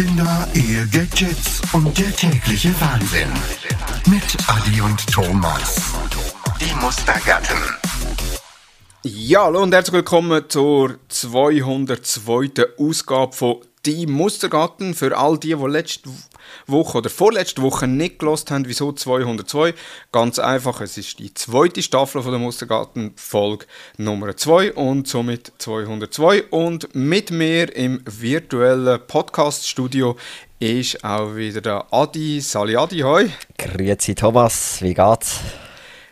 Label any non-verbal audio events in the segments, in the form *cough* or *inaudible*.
Kinder, Ehe, Gadgets und der tägliche Wahnsinn. Mit Adi und Thomas. Die Mustergatten. Ja, hallo und herzlich willkommen zur 202. Ausgabe von Die Mustergatten. Für all die, die letzte Woche oder vorletzte Woche nicht gelost haben, wieso 202? Ganz einfach, es ist die zweite Staffel von der Mustergarten, Folge Nummer 2 und somit 202. Und mit mir im virtuellen Podcast-Studio ist auch wieder der Adi. Sali Adi, hoi. Grüezi Thomas, wie geht's?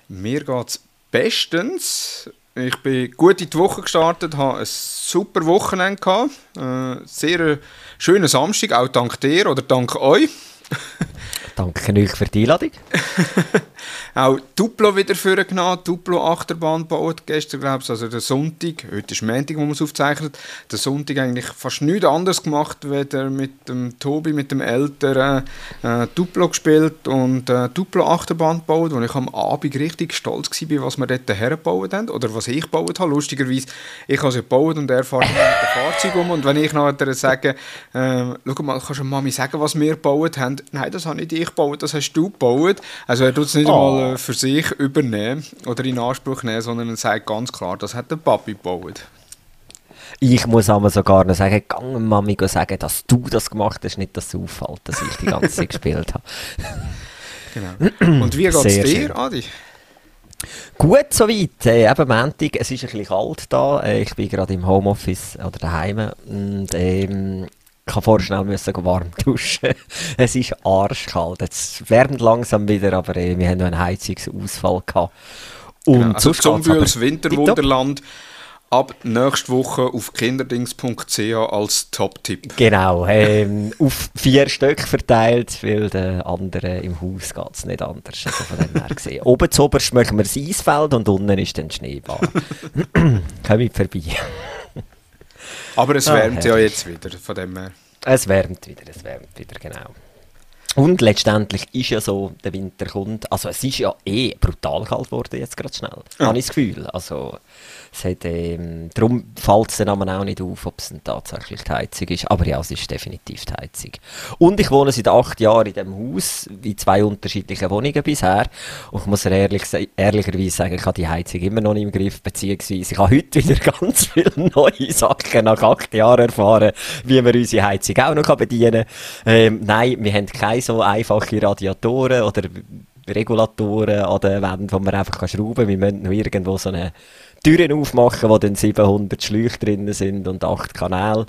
Mir geht's bestens. Ich bin gut in die Woche gestartet, habe ein super Wochenende gehabt. Äh, sehr schönen Samstag, auch dank dir oder dank euch. *laughs* Danke euch für die Einladung. *laughs* auch Duplo wieder vorgenommen, Duplo Achterbahn gebaut, gestern glaube ich, also der Sonntag, heute ist Montag, wo man es aufzeichnet, der Sonntag eigentlich fast nichts anderes gemacht, weder mit dem Tobi, mit dem Älteren äh, Duplo gespielt und äh, Duplo Achterbahn gebaut, wo ich am Abend richtig stolz war, was wir dort hergebaut haben, oder was ich gebaut habe, lustigerweise, ich habe es gebaut und er fährt mit dem Fahrzeug um. Und wenn ich nachher sage, äh, schau mal, kannst du Mami sagen, was wir gebaut haben? Nein, das habe nicht ich gebaut, das hast du gebaut. Also er tut es nicht oh. mal für sich übernehmen oder in Anspruch nehmen, sondern er sagt ganz klar, das hat der Papi gebaut. Ich muss aber sogar noch sagen, gang Mami sagen, dass du das gemacht hast, nicht, dass es auffällt, dass ich die ganze Zeit *laughs* gespielt habe. Genau. *clears throat* Und wie geht es dir, schön. Adi? Gut soweit. Äh, eben Montag, es ist ein bisschen kalt da. Äh, ich bin gerade im Homeoffice oder daheim. Und ähm, ich habe vorher schnell müssen warm *laughs* duschen. es ist arschkalt. Es wärmt langsam wieder, aber äh, wir haben noch einen Heizungsausfall gehabt. Und genau, also Zumbühls Winterwunderland ab nächste Woche auf kinderdings.ch als Top-Tipp. Genau, ähm, auf vier Stück verteilt, weil den anderen im Haus geht es nicht anders. Also von dem her gesehen. Oben zu oberst machen wir das Eisfeld und unten ist dann Schneebahn. *laughs* Komm vorbei. Aber es ah, wärmt ja jetzt wieder, von dem her. Es wärmt wieder, es wärmt wieder, genau. Und letztendlich ist ja so, der Winter kommt, also es ist ja eh brutal kalt geworden jetzt gerade schnell, ja. habe ich das Gefühl. Also es hat, ähm, darum fällt es dann auch nicht auf, ob es tatsächlich die Heizung ist. Aber ja, es ist definitiv die Heizung. Und ich wohne seit acht Jahren in diesem Haus, in zwei unterschiedlichen Wohnungen bisher. Und ich muss ehrlich, ehrlicherweise sagen, ich habe die Heizung immer noch nicht im Griff, beziehungsweise ich habe heute wieder *laughs* ganz viele neue Sachen nach acht Jahren erfahren, wie man unsere Heizung auch noch bedienen kann. Ähm, nein, wir haben keine so einfache Radiatoren oder Regulatoren an den Wänden, wo man einfach schrauben kann. Wir müssen noch irgendwo so eine Türen aufmachen, wo dann 700 Schläuche drin sind und 8 Kanäle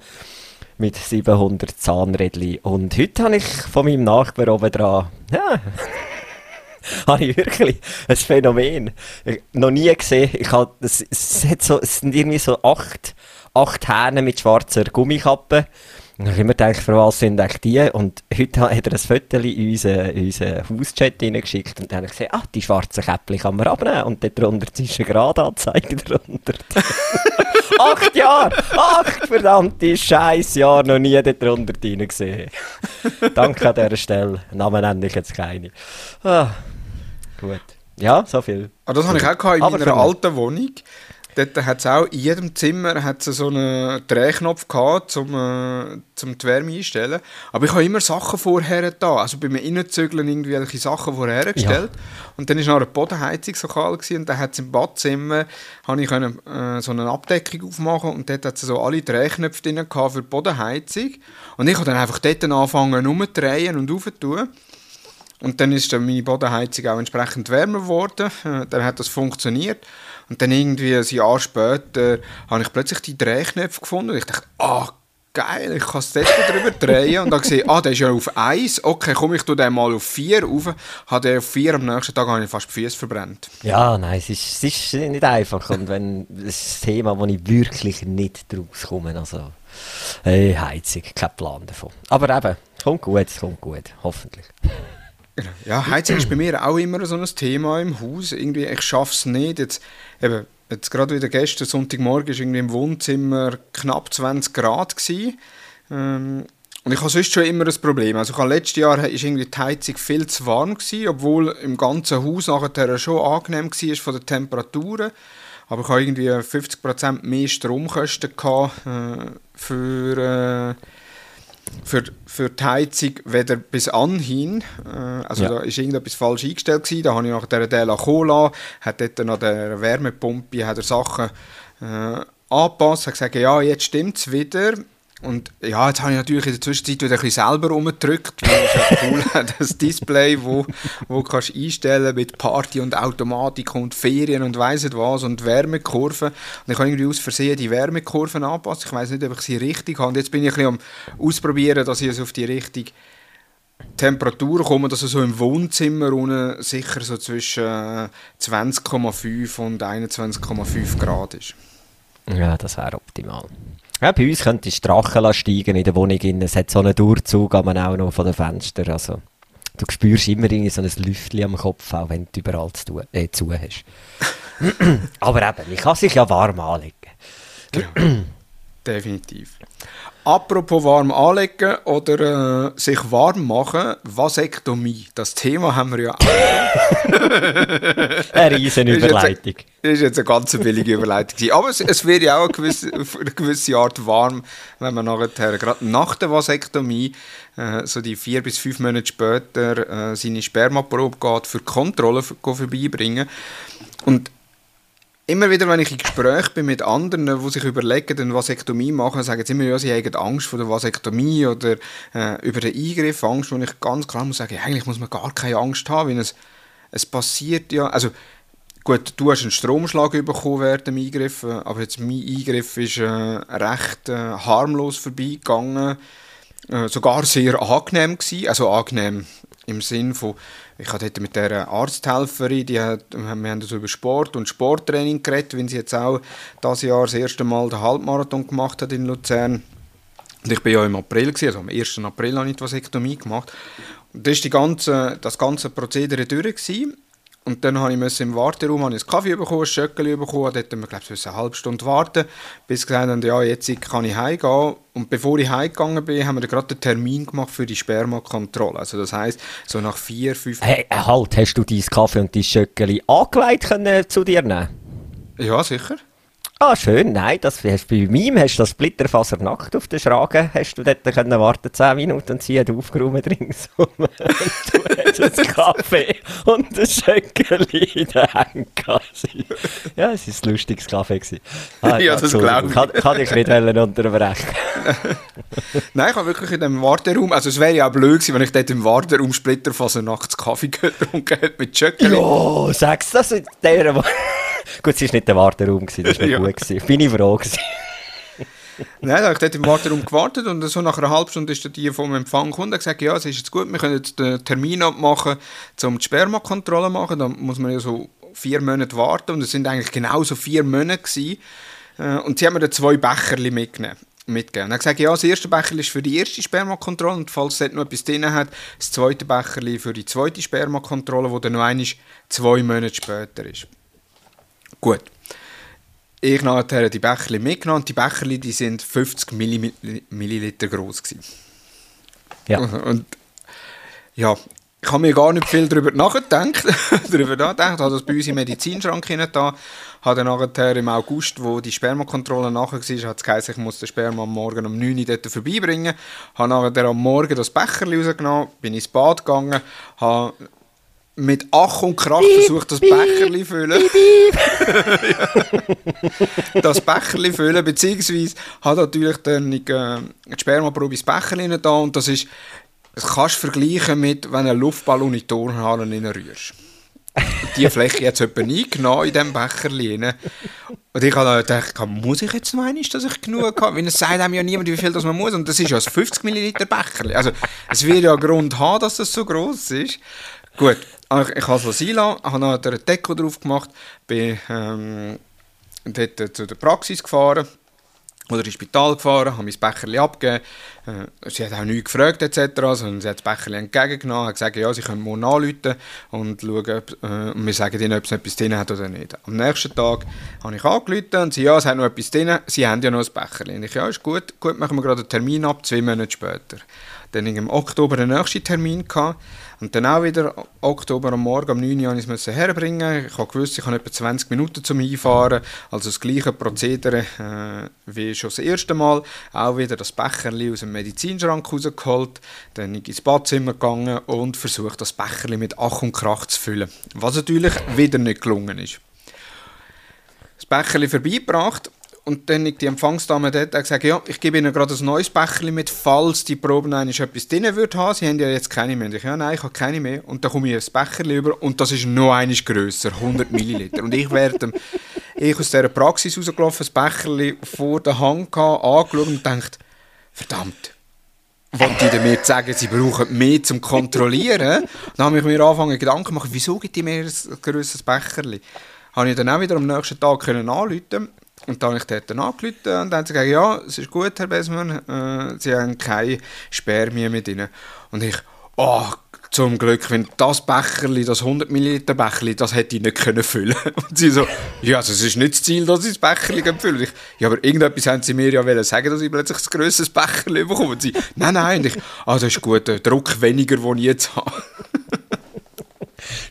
mit 700 Zahnrädchen. Und heute habe ich von meinem Nachbar oben dran, ja, *laughs* habe ich wirklich ein Phänomen. Ich, noch nie gesehen. Ich habe, es, es, hat so, es sind irgendwie so acht, acht Hähne mit schwarzer Gummikappe. Ich habe immer gedacht, für was sind eigentlich die? Und heute hat er ein Foto in unseren, unseren Hauschat reingeschickt und dann habe ich gesehen, ah, die schwarzen Käppchen kann man abnehmen. Und dort drunter ist eine Gradanzeige drunter. *laughs* acht Jahre! Acht verdammte Scheißjahre noch nie dort drunter gesehen. Danke an dieser Stelle. Namen nenne ich jetzt keine. Ah, gut. Ja, so viel. Ah, das habe ich auch in meiner alten Wohnung. Dort hat es auch in jedem Zimmer hat's so einen Drehknopf gehabt, um, äh, zum die Wärme einstellen. Aber ich habe immer Sachen vorher da. Also beim Innenzügeln irgendwelche Sachen vorher gestellt. Ja. Und dann war noch eine Bodenheizung so kalt gewesen, und dann hat es im Badzimmer habe ich können, äh, so eine Abdeckung aufmachen und dort hat es so alle Drehknöpfe drin gehabt für die Bodenheizung. Und ich habe dann einfach dort angefangen umzudrehen und aufzutun. Und dann ist dann meine Bodenheizung auch entsprechend wärmer geworden. Äh, dann hat das funktioniert. Und dann irgendwie ein Jahr später habe ich plötzlich die Drehknöpfe gefunden und ich dachte, ah, geil, ich kann es dort drüber drehen. Und dann gesehen, ah, der ist ja auf 1, okay, komme ich den mal auf 4 rauf. Hat er auf 4 am nächsten Tag habe ich fast die Füße verbrennt. Ja, nein, es ist, es ist nicht einfach. Und wenn, das ist ein Thema, wo ich wirklich nicht draus komme. Also, hey, Heizung, kein Plan davon. Aber eben, kommt gut, es kommt gut, hoffentlich. Ja, Heizung ist bei mir auch immer so ein Thema im Haus. Irgendwie, ich schaffe es nicht. Jetzt, eben, jetzt gerade wieder gestern, Sonntagmorgen, war irgendwie im Wohnzimmer knapp 20 Grad. Ähm, und ich habe sonst schon immer ein Problem. Also ich letztes Jahr war irgendwie die Heizung viel zu warm, gewesen, obwohl im ganzen Haus nachher schon angenehm war von den Temperaturen. Aber ich habe irgendwie 50% mehr Stromkosten gehabt, äh, für... Äh, für, für die Heizung weder bis anhin. Äh, also ja. da ist irgendetwas falsch eingestellt gewesen. Da habe ich nach der Dela Cola, hat dort an der Wärmepumpe hat er Sachen äh, angepasst, hat gesagt, ja, jetzt stimmt es wieder. Und ja, jetzt habe ich natürlich in der Zwischenzeit wieder ein bisschen selber rumgedrückt, weil es cool *laughs* das Display, wo, wo kannst einstellen mit Party und Automatik und Ferien und weiss nicht was und Wärmekurven. Und ich habe irgendwie aus Versehen die Wärmekurven angepasst. Ich weiß nicht, ob ich sie richtig habe. Und jetzt bin ich ein bisschen am Ausprobieren, dass ich es auf die richtige Temperatur komme, dass es so im Wohnzimmer unten sicher so zwischen 20,5 und 21,5 Grad ist. Ja, das wäre optimal. Ja, bei uns könnte die Drachen steigen in der Wohnung. Es hat so einen Durchzug aber auch noch von den Fenstern. Also, du spürst immer so ein Lüftchen am Kopf, auch wenn du überall zu, äh, zu hast. *clears throat* aber eben, ich kann sich ja warm anlegen. Genau. *clears throat* Definitiv. Apropos warm anlegen oder äh, sich warm machen, Vasektomie. Das Thema haben wir ja auch. *laughs* eine riesen *laughs* Überleitung. Das ist jetzt eine ganz billige Überleitung. Aber es, es wird ja auch eine gewisse, eine gewisse Art warm, wenn man nachher, gerade nach der Vasektomie, äh, so die vier bis fünf Monate später, äh, seine Spermaprobe geht für Kontrolle vorbeibringen. Und immer wieder, wenn ich in Gespräch bin mit anderen, die sich überlegen, eine Vasektomie machen, sagen sie immer, ja, sie haben Angst vor der Vasektomie oder äh, über den Eingriff. Angst, wo ich ganz klar muss sagen, eigentlich muss man gar keine Angst haben, weil es, es passiert ja, also gut, du hast einen Stromschlag bekommen während dem Eingriff, äh, aber jetzt mein Eingriff ist äh, recht äh, harmlos vorbeigegangen, äh, sogar sehr angenehm gewesen, also angenehm im Sinn von ich hatte mit der Arzthelferin, die hat, wir haben über Sport und Sporttraining geredet, wenn sie jetzt auch das Jahr das erste Mal den Halbmarathon gemacht hat in Luzern. Und ich bin ja im April, gewesen, also am 1. April habe ich die Vasektomie gemacht. Und das war ganze, das ganze Prozedere durch. Gewesen. Und dann habe ich im Warteraum einen Kaffee bekommen, ein Schöckeli bekommen. Dort mussten wir, glaube ich, eine halbe Stunde warten, bis gesagt haben, ja, jetzt kann ich heimgehen. Und bevor ich heimgegangen bin, haben wir gerade den Termin gemacht für die Spermakontrolle. Also das heisst, so nach vier, fünf... Hey, äh, halt, hast du dein Kaffee und dein Schöckeli angelegt können zu dir nehmen? Ja, sicher. Ah, schön. Nein, das hast, bei mir hast du das Splitterfaser nackt auf den Schragen, hast du dort können warten 10 Minuten und sie hat aufgeräumt ringsum. *laughs* und du hast einen Kaffee und ein Schöckeli in den Händen Ja, es war ein lustiges Kaffee. Ah, ja, das glaube ich. Kann, kann ich nicht unterbrechen. *laughs* Nein, ich habe wirklich in dem Warteraum, also es wäre ja auch blöd gewesen, wenn ich dort im Warteraum Splitterfaser nachts Kaffee *laughs* getrunken hätte mit Schöckeli. Ja, sagst du das in dieser Gut, es war nicht der Warteraum, das war *laughs* ja. gut. Gewesen. Bin ich froh gewesen. Nein, da habe ich dort im Warteraum gewartet und so nach einer halben Stunde ist die vom Empfang gekommen und hat gesagt, ja, es ist jetzt gut, wir können jetzt den Termin abmachen, um die Spermakontrolle zu machen. Da muss man ja so vier Monate warten und es sind eigentlich genau so vier Monate gewesen. Äh, und sie haben mir dann zwei Becherli mitgenommen mitgeben. Er hat gesagt, ja, das erste Becher ist für die erste Spermakontrolle und falls es noch etwas drin hat, das zweite Becher für die zweite Spermakontrolle, wo dann noch einmal zwei Monate später ist. Gut. Ich habe die Becherli mitgenommen. Die Becherli die sind 50 Milliliter groß Ja. Und ja, ich habe mir gar nicht viel darüber nachgedacht, *laughs* darüber nachgedacht, habe das bei uns im Medizinschrank da, habe dann nachher im August, wo die Spermakontrolle nachher war, hat es geheißen, ich muss den Sperma am Morgen um 9 Uhr dort vorbeibringen, habe nachher am Morgen das Becherli rausgenommen, bin ins Bad gegangen, habe mit Ach und Krach versucht, das Becherli zu füllen. *laughs* das Becherli füllen, beziehungsweise hat natürlich dann äh, die Spermaprobe ins Becherli da und das ist, das kannst du vergleichen mit, wenn du einen Luftballon in die Turnhalle rührst. die Fläche jetzt etwa nie genommen in diesem Becherli. Und ich habe gedacht, muss ich jetzt noch einmal, dass ich genug habe? Weil es sagt einem ja niemand, wie viel das man muss. Und das ist ja ein 50 Milliliter Becherli. Also es wird ja einen Grund haben, dass das so groß ist. Gut, ich, habe es sein habe noch eine Deko drauf gemacht, bin ähm, dort zu der Praxis gefahren oder ins Spital gefahren, habe mein Becherli abgegeben. Äh, sie hat auch nichts gefragt etc., sondern sie hat das Becherli entgegengenommen, hat gesagt, ja, sie können morgen anrufen und schauen, ob, äh, und wir sagen ihnen, ob es etwas drin hat oder nicht. Am nächsten Tag habe ich angerufen und sie, ja, es hat noch etwas drin, sie haben ja noch ein Becherli. Und ich, ja, ist gut, gut, machen wir gerade einen Termin ab, zwei Monate später. Dann im Oktober den nächsten Termin gehabt. Und dann auch wieder Oktober am Morgen um 9 Uhr musste ich es herbringen. Ich habe gewusst, ich habe etwa 20 Minuten zum Einfahren. Also das gleiche Prozedere äh, wie schon das erste Mal. Auch wieder das Becherli aus dem Medizinschrank rausgeholt. Dann ins Badzimmer gegangen und versucht, das Becherli mit Ach und Krach zu füllen. Was natürlich wieder nicht gelungen ist. Das Becherli vorbeigebracht und dann die Empfangsdame dort hat gesagt, ja, ich gebe Ihnen gerade ein neues Becherchen mit, falls die Proben eigentlich etwas drin würde haben. Sie haben ja jetzt keine mehr. Und ich, ja, nein, ich habe keine mehr. Und dann komme ich ein Becherchen über und das ist noch eines grösser, 100 Milliliter. und ich werde ich aus dieser Praxis rausgelaufen, das Becherchen vor der Hand gehabt, angeschaut und gedacht, verdammt, wollte die mir sagen, sie brauchen mehr zum Kontrollieren? Dann habe ich mir angefangen Gedanken zu machen, wieso gibt die mir ein grösseres Becherchen? Habe ich dann auch wieder am nächsten Tag können anrufen und dann habe ich dort angerufen und dann haben sie gesagt, ja, es ist gut, Herr Besmann, äh, Sie haben keine Spermien mit Ihnen. Und ich, oh, zum Glück, wenn das Becherli, das 100 Milliliter Becherli, das hätte ich nicht können füllen. *laughs* Und sie so, ja, also es ist nicht das Ziel, dass ich das Becherli füllen ich, Ja, aber irgendetwas haben sie mir ja wollen sagen, dass ich plötzlich ein grösseres Becherli bekomme. Und sie, nein, nein. Und ich, ah, das ist gut, der Druck weniger, den ich jetzt habe. *laughs*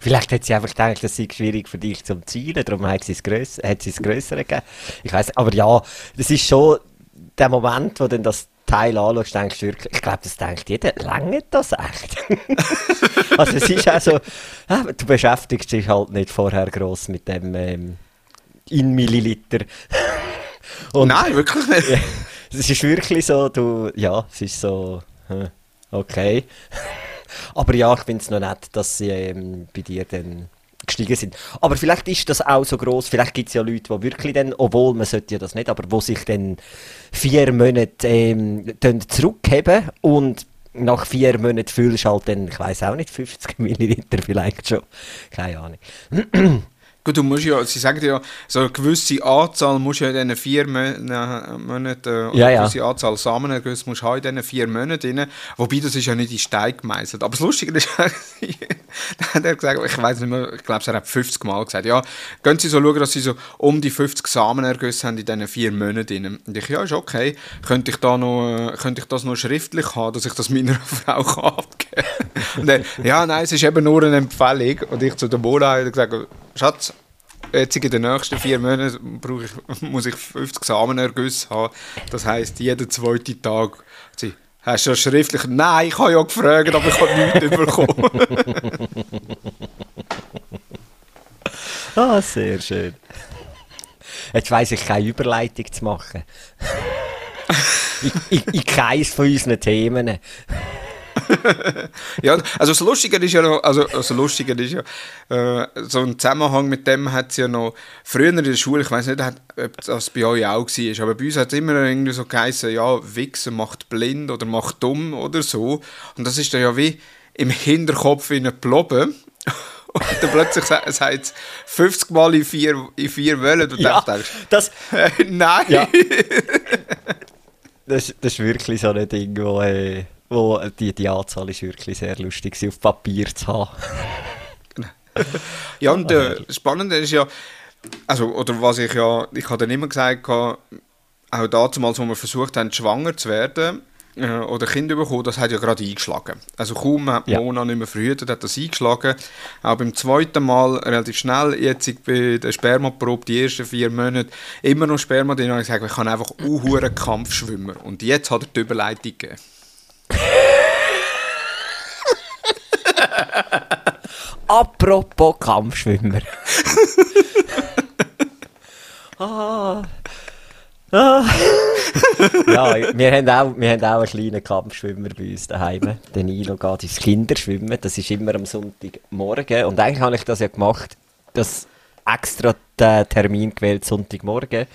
Vielleicht hat sie einfach gedacht, das sei schwierig für dich zum Zielen, darum hat sie es, grösser, hat sie es grössere gegeben. Ich weiß, aber ja, das ist schon der Moment, wo dann das Teil anschaust, denkst du wirklich, ich glaube, das denkt jeder, lange das echt? *laughs* also es ist auch so, du beschäftigst dich halt nicht vorher gross mit dem ähm, in Milliliter. *laughs* Und, Nein, wirklich nicht. *laughs* es ist wirklich so, du, ja, es ist so, hm, okay. Aber ja, ich finde es noch nett, dass sie ähm, bei dir dann gestiegen sind. Aber vielleicht ist das auch so groß. Vielleicht gibt es ja Leute, die wirklich dann, obwohl man sollte ja das nicht, aber wo sich dann vier Monate ähm, zurückheben und nach vier Monaten fühlst halt dann, ich weiß auch nicht, 50 *laughs* Milliliter vielleicht schon. Keine Ahnung. Gut, du musst ja, sie sagen ja, so eine gewisse Anzahl musst du ja in diesen vier Monaten, äh, ja, ja. eine gewisse Anzahl Samenergüsse musst du in diesen vier Monaten rein. Wobei, das ist ja nicht in Stein gemeißelt. Aber das Lustige ist, da *laughs* hat er gesagt, ich weiß nicht mehr, ich glaube, er hat 50 Mal gesagt, ja, gehen Sie so schauen, dass Sie so um die 50 Samenergüsse haben in diesen vier Monaten. Und ich, ja, ist okay. Könnte ich, da noch, äh, könnte ich das noch schriftlich haben, dass ich das meiner *laughs* Frau kann abgeben kann? Und er, ja, nein, es ist eben nur eine Empfehlung. Und ich zu der Mola gesagt, Schatz, jetzt in den nächsten vier Monaten ich, *laughs* muss ich 50 Samenergüsse haben. Das heisst, jeden zweiten Tag. Sie, hast du das schriftlich? Nein, ich habe ja gefragt, aber ich habe nichts *laughs* bekommen. ah, sehr schön. Jetzt weiss ich keine Überleitung zu machen. ich, ich, ich keins von unseren Themen. *laughs* ja, also das Lustige ist ja noch, also das Lustige ist ja, äh, so ein Zusammenhang mit dem hat es ja noch, früher in der Schule, ich weiß nicht, ob das bei euch auch war, aber bei uns hat es immer irgendwie so geheißen, ja, Wichsen macht blind oder macht dumm oder so. Und das ist dann ja wie im Hinterkopf in einem Plobben. *laughs* Und dann plötzlich sagt es 50 Mal in vier, in vier Wellen. Und ja, denkst, das, äh, *laughs* nein. Ja. das, das ist wirklich so ein Ding, wo... Äh wo die, die Anzahl ist wirklich sehr lustig, sie auf Papier zu haben. *laughs* ja, und äh, das Spannende ist ja, also, oder was ich ja, ich habe dann immer gesagt, auch damals, wo wir versucht haben, schwanger zu werden, äh, oder Kinder bekommen, das hat ja gerade eingeschlagen. Also kaum hat ja. Mona nicht mehr verhütet, hat das eingeschlagen. Auch beim zweiten Mal relativ schnell, jetzt bei der Spermaprobe, die ersten vier Monate, immer noch Sperma drin, habe ich gesagt, ich kann einfach einen Kampfschwimmer. Und jetzt hat er die Überleitung gegeben. Apropos Kampfschwimmer. *laughs* ah. Ah. *laughs* ja, wir haben, auch, wir haben auch einen kleinen Kampfschwimmer bei uns daheim. Der Nilo geht ins Kinderschwimmen. Das ist immer am Sonntagmorgen. Und eigentlich habe ich das ja gemacht, dass extra den Termin gewählt, Sonntagmorgen,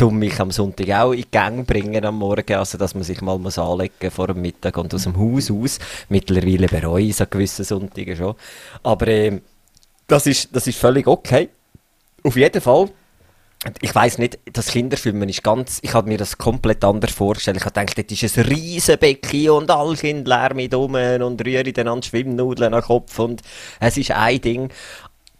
um mich am Sonntag auch in Gang bringen am Morgen, also dass man sich mal muss anlegen vor dem Mittag und aus dem Haus aus. Mittlerweile bereue ich so gewisse Sonntage schon. Aber äh, das, ist, das ist völlig okay. Auf jeden Fall ich weiß nicht, das Kinderfilmen ist ganz, ich habe mir das komplett anders vorgestellt. Ich habe gedacht, das ist ein riesen Becken und alle Kinder lärmen um und rühren dann an Schwimmnudeln am Kopf und es ist ein Ding.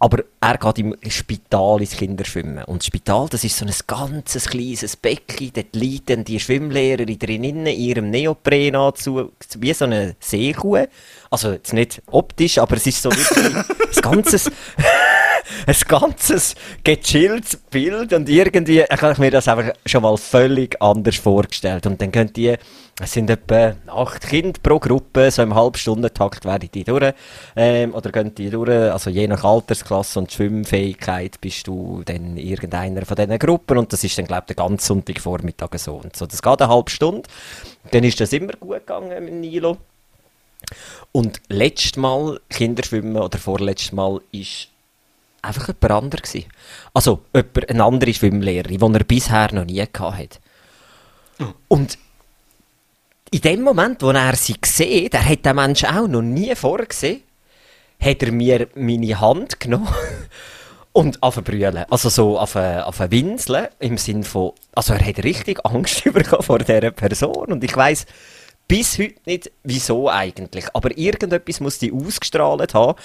Aber er geht im Spital ins Kinderschwimmen. Und das Spital, das ist so ein ganzes kleines Becken. Dort liegt dann die Schwimmlehrerin drinnen in ihrem Neoprenanzug, wie so eine Seekuh. Also jetzt nicht optisch, aber es ist so wirklich *laughs* ein ganzes... ein ganzes gechilltes Bild und irgendwie habe ich mir das einfach schon mal völlig anders vorgestellt. Und dann könnt ihr, es sind etwa acht Kinder pro Gruppe, so im Halbstundentakt werden die durch, ähm, oder gehen die durch, also je nach Altersklasse und Schwimmfähigkeit bist du dann irgendeiner von diesen Gruppen und das ist dann, glaube ich, der ganze Sonntagvormittag so und so. Das geht eine halbe Stunde, dann ist das immer gut gegangen mit Nilo. Und letztes Mal Kinderschwimmen oder vorletztes Mal ist einfach jemand anderes gewesen. Also jemand, eine andere Schwimmlehrerin, die er bisher noch nie hatte. Oh. Und in dem Moment, wo er sie sieht, er hat den Menschen auch noch nie vorgesehen, hat er mir meine Hand *laughs* genommen und anfangen Also so auf ein Winseln im Sinn von, also er hat richtig Angst *laughs* bekommen vor dieser Person und ich weiss bis heute nicht, wieso eigentlich. Aber irgendetwas muss die ausgestrahlt haben,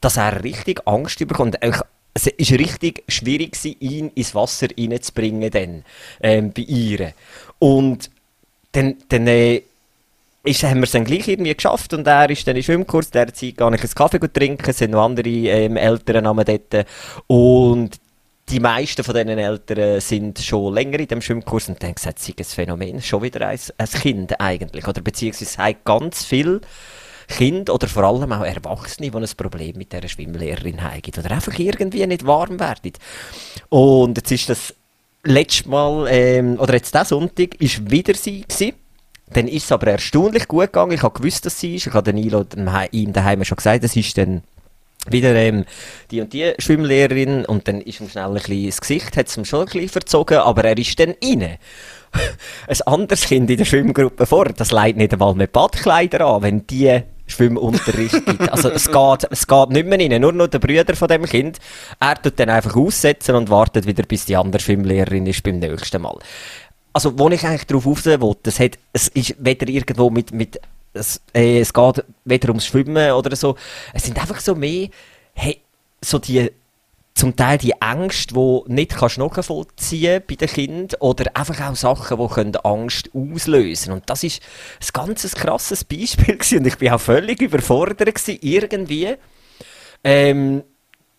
dass er richtig Angst bekommt. Es war richtig schwierig, ihn ins Wasser reinzubringen, dann, ähm, bei ihr. Und dann, dann äh, ist, haben wir es dann gleich irgendwie geschafft und er ist dann im Schwimmkurs, der Zeit gar nicht einen Kaffee trinken, es sind noch andere ähm, Eltern dort. Und die meisten von diesen Eltern sind schon länger in dem Schwimmkurs und dann gesagt, es sei ein Phänomen, schon wieder ein, ein Kind eigentlich. Oder beziehungsweise es ganz viel Kinder oder vor allem auch Erwachsene, die ein Problem mit dieser Schwimmlehrerin haben oder einfach irgendwie nicht warm werden. Und jetzt ist das letztes Mal, ähm, oder jetzt diesen Sonntag, ist wieder sie gewesen. Dann ist es aber erstaunlich gut gegangen. Ich habe gewusst, dass sie ist. Ich habe Nilo ihm daheim schon gesagt, es ist dann wieder ähm, die und die Schwimmlehrerin und dann ist ihm schnell ein bisschen das Gesicht, hat es ihm schon ein bisschen verzogen, aber er ist dann rein. *laughs* ein anderes Kind in der Schwimmgruppe vor, das leidet nicht einmal mit Badkleider an, wenn die Schwimmunterricht gibt. Also es geht, es geht nicht mehr rein, nur noch der Brüder von dem Kind. Er tut dann einfach aussetzen und wartet wieder, bis die andere Schwimmlehrerin ist beim nächsten Mal. Also, wo ich eigentlich darauf raus will, das hat, es ist weder irgendwo mit, mit es, äh, es geht weder ums Schwimmen oder so. Es sind einfach so mehr, hey, so die zum Teil die Ängste, die nicht kannst nachvollziehen bei den Kindern oder einfach auch Sachen, die können Angst auslösen Und das ist ein ganz krasses Beispiel *laughs* gewesen. und ich bin auch völlig überfordert gewesen, irgendwie. Ähm,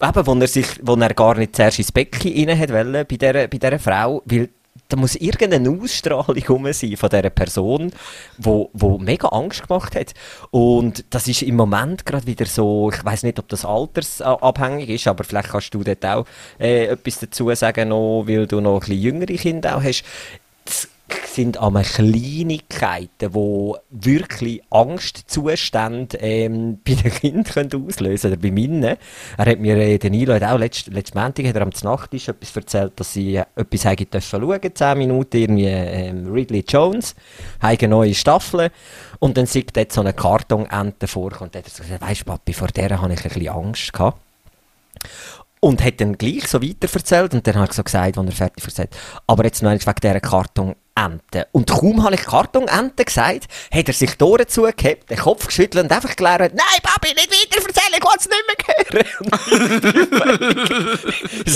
eben, wo er, sich, wo er gar nicht zuerst ins Becken rein hat wollen, bei dieser, bei dieser Frau, weil da muss irgendeine Ausstrahlung rum sein von dieser Person, wo, wo mega Angst gemacht hat. Und das ist im Moment gerade wieder so, ich weiß nicht, ob das altersabhängig ist, aber vielleicht kannst du dort auch äh, etwas dazu sagen, noch, weil du noch ein bisschen jüngere Kinder auch hast. Sind einmal Kleinigkeiten, die wirklich Angstzustände ähm, *laughs* bei den Kindern auslösen können. Oder bei meinen. Er hat mir, äh, Danilo hat auch letzten letzt Montag hat er am Nachttisch etwas erzählt, dass sie etwas haben dürfen schauen, 10 Minuten, irgendwie ähm, Ridley Jones, haben neue Staffeln. Und dann sieht dort so eine Kartonente vor und dann hat er gesagt, weisst Papi, vor der habe ich ein bisschen Angst gehabt. Und hat dann gleich so weiter erzählt und dann habe ich so gesagt, als er fertig erzählt aber jetzt noch wegen dieser Karton Ente. Und kaum habe ich Kartonente gesagt, hat er sich die Ohren den Kopf geschüttelt und einfach gelernt, nein, Papi, nicht weiter erzählen, ich will es nicht mehr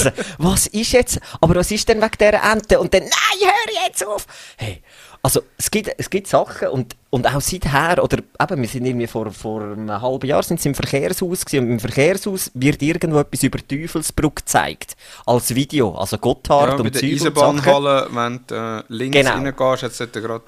hören. *laughs* *laughs* was ist jetzt, aber was ist denn wegen dieser Ente? Und dann, nein, hör jetzt auf. Hey, also es gibt, es gibt Sachen und, und auch seither, oder eben, wir sind irgendwie vor, vor einem halben Jahr sind im Verkehrshaus gewesen, und im Verkehrshaus wird irgendwo etwas über Teufelsbrück gezeigt, als Video, also Gotthard ja, und Zeug Eisenbahnhalle, wenn du äh, links genau. reingehst, jetzt gerade...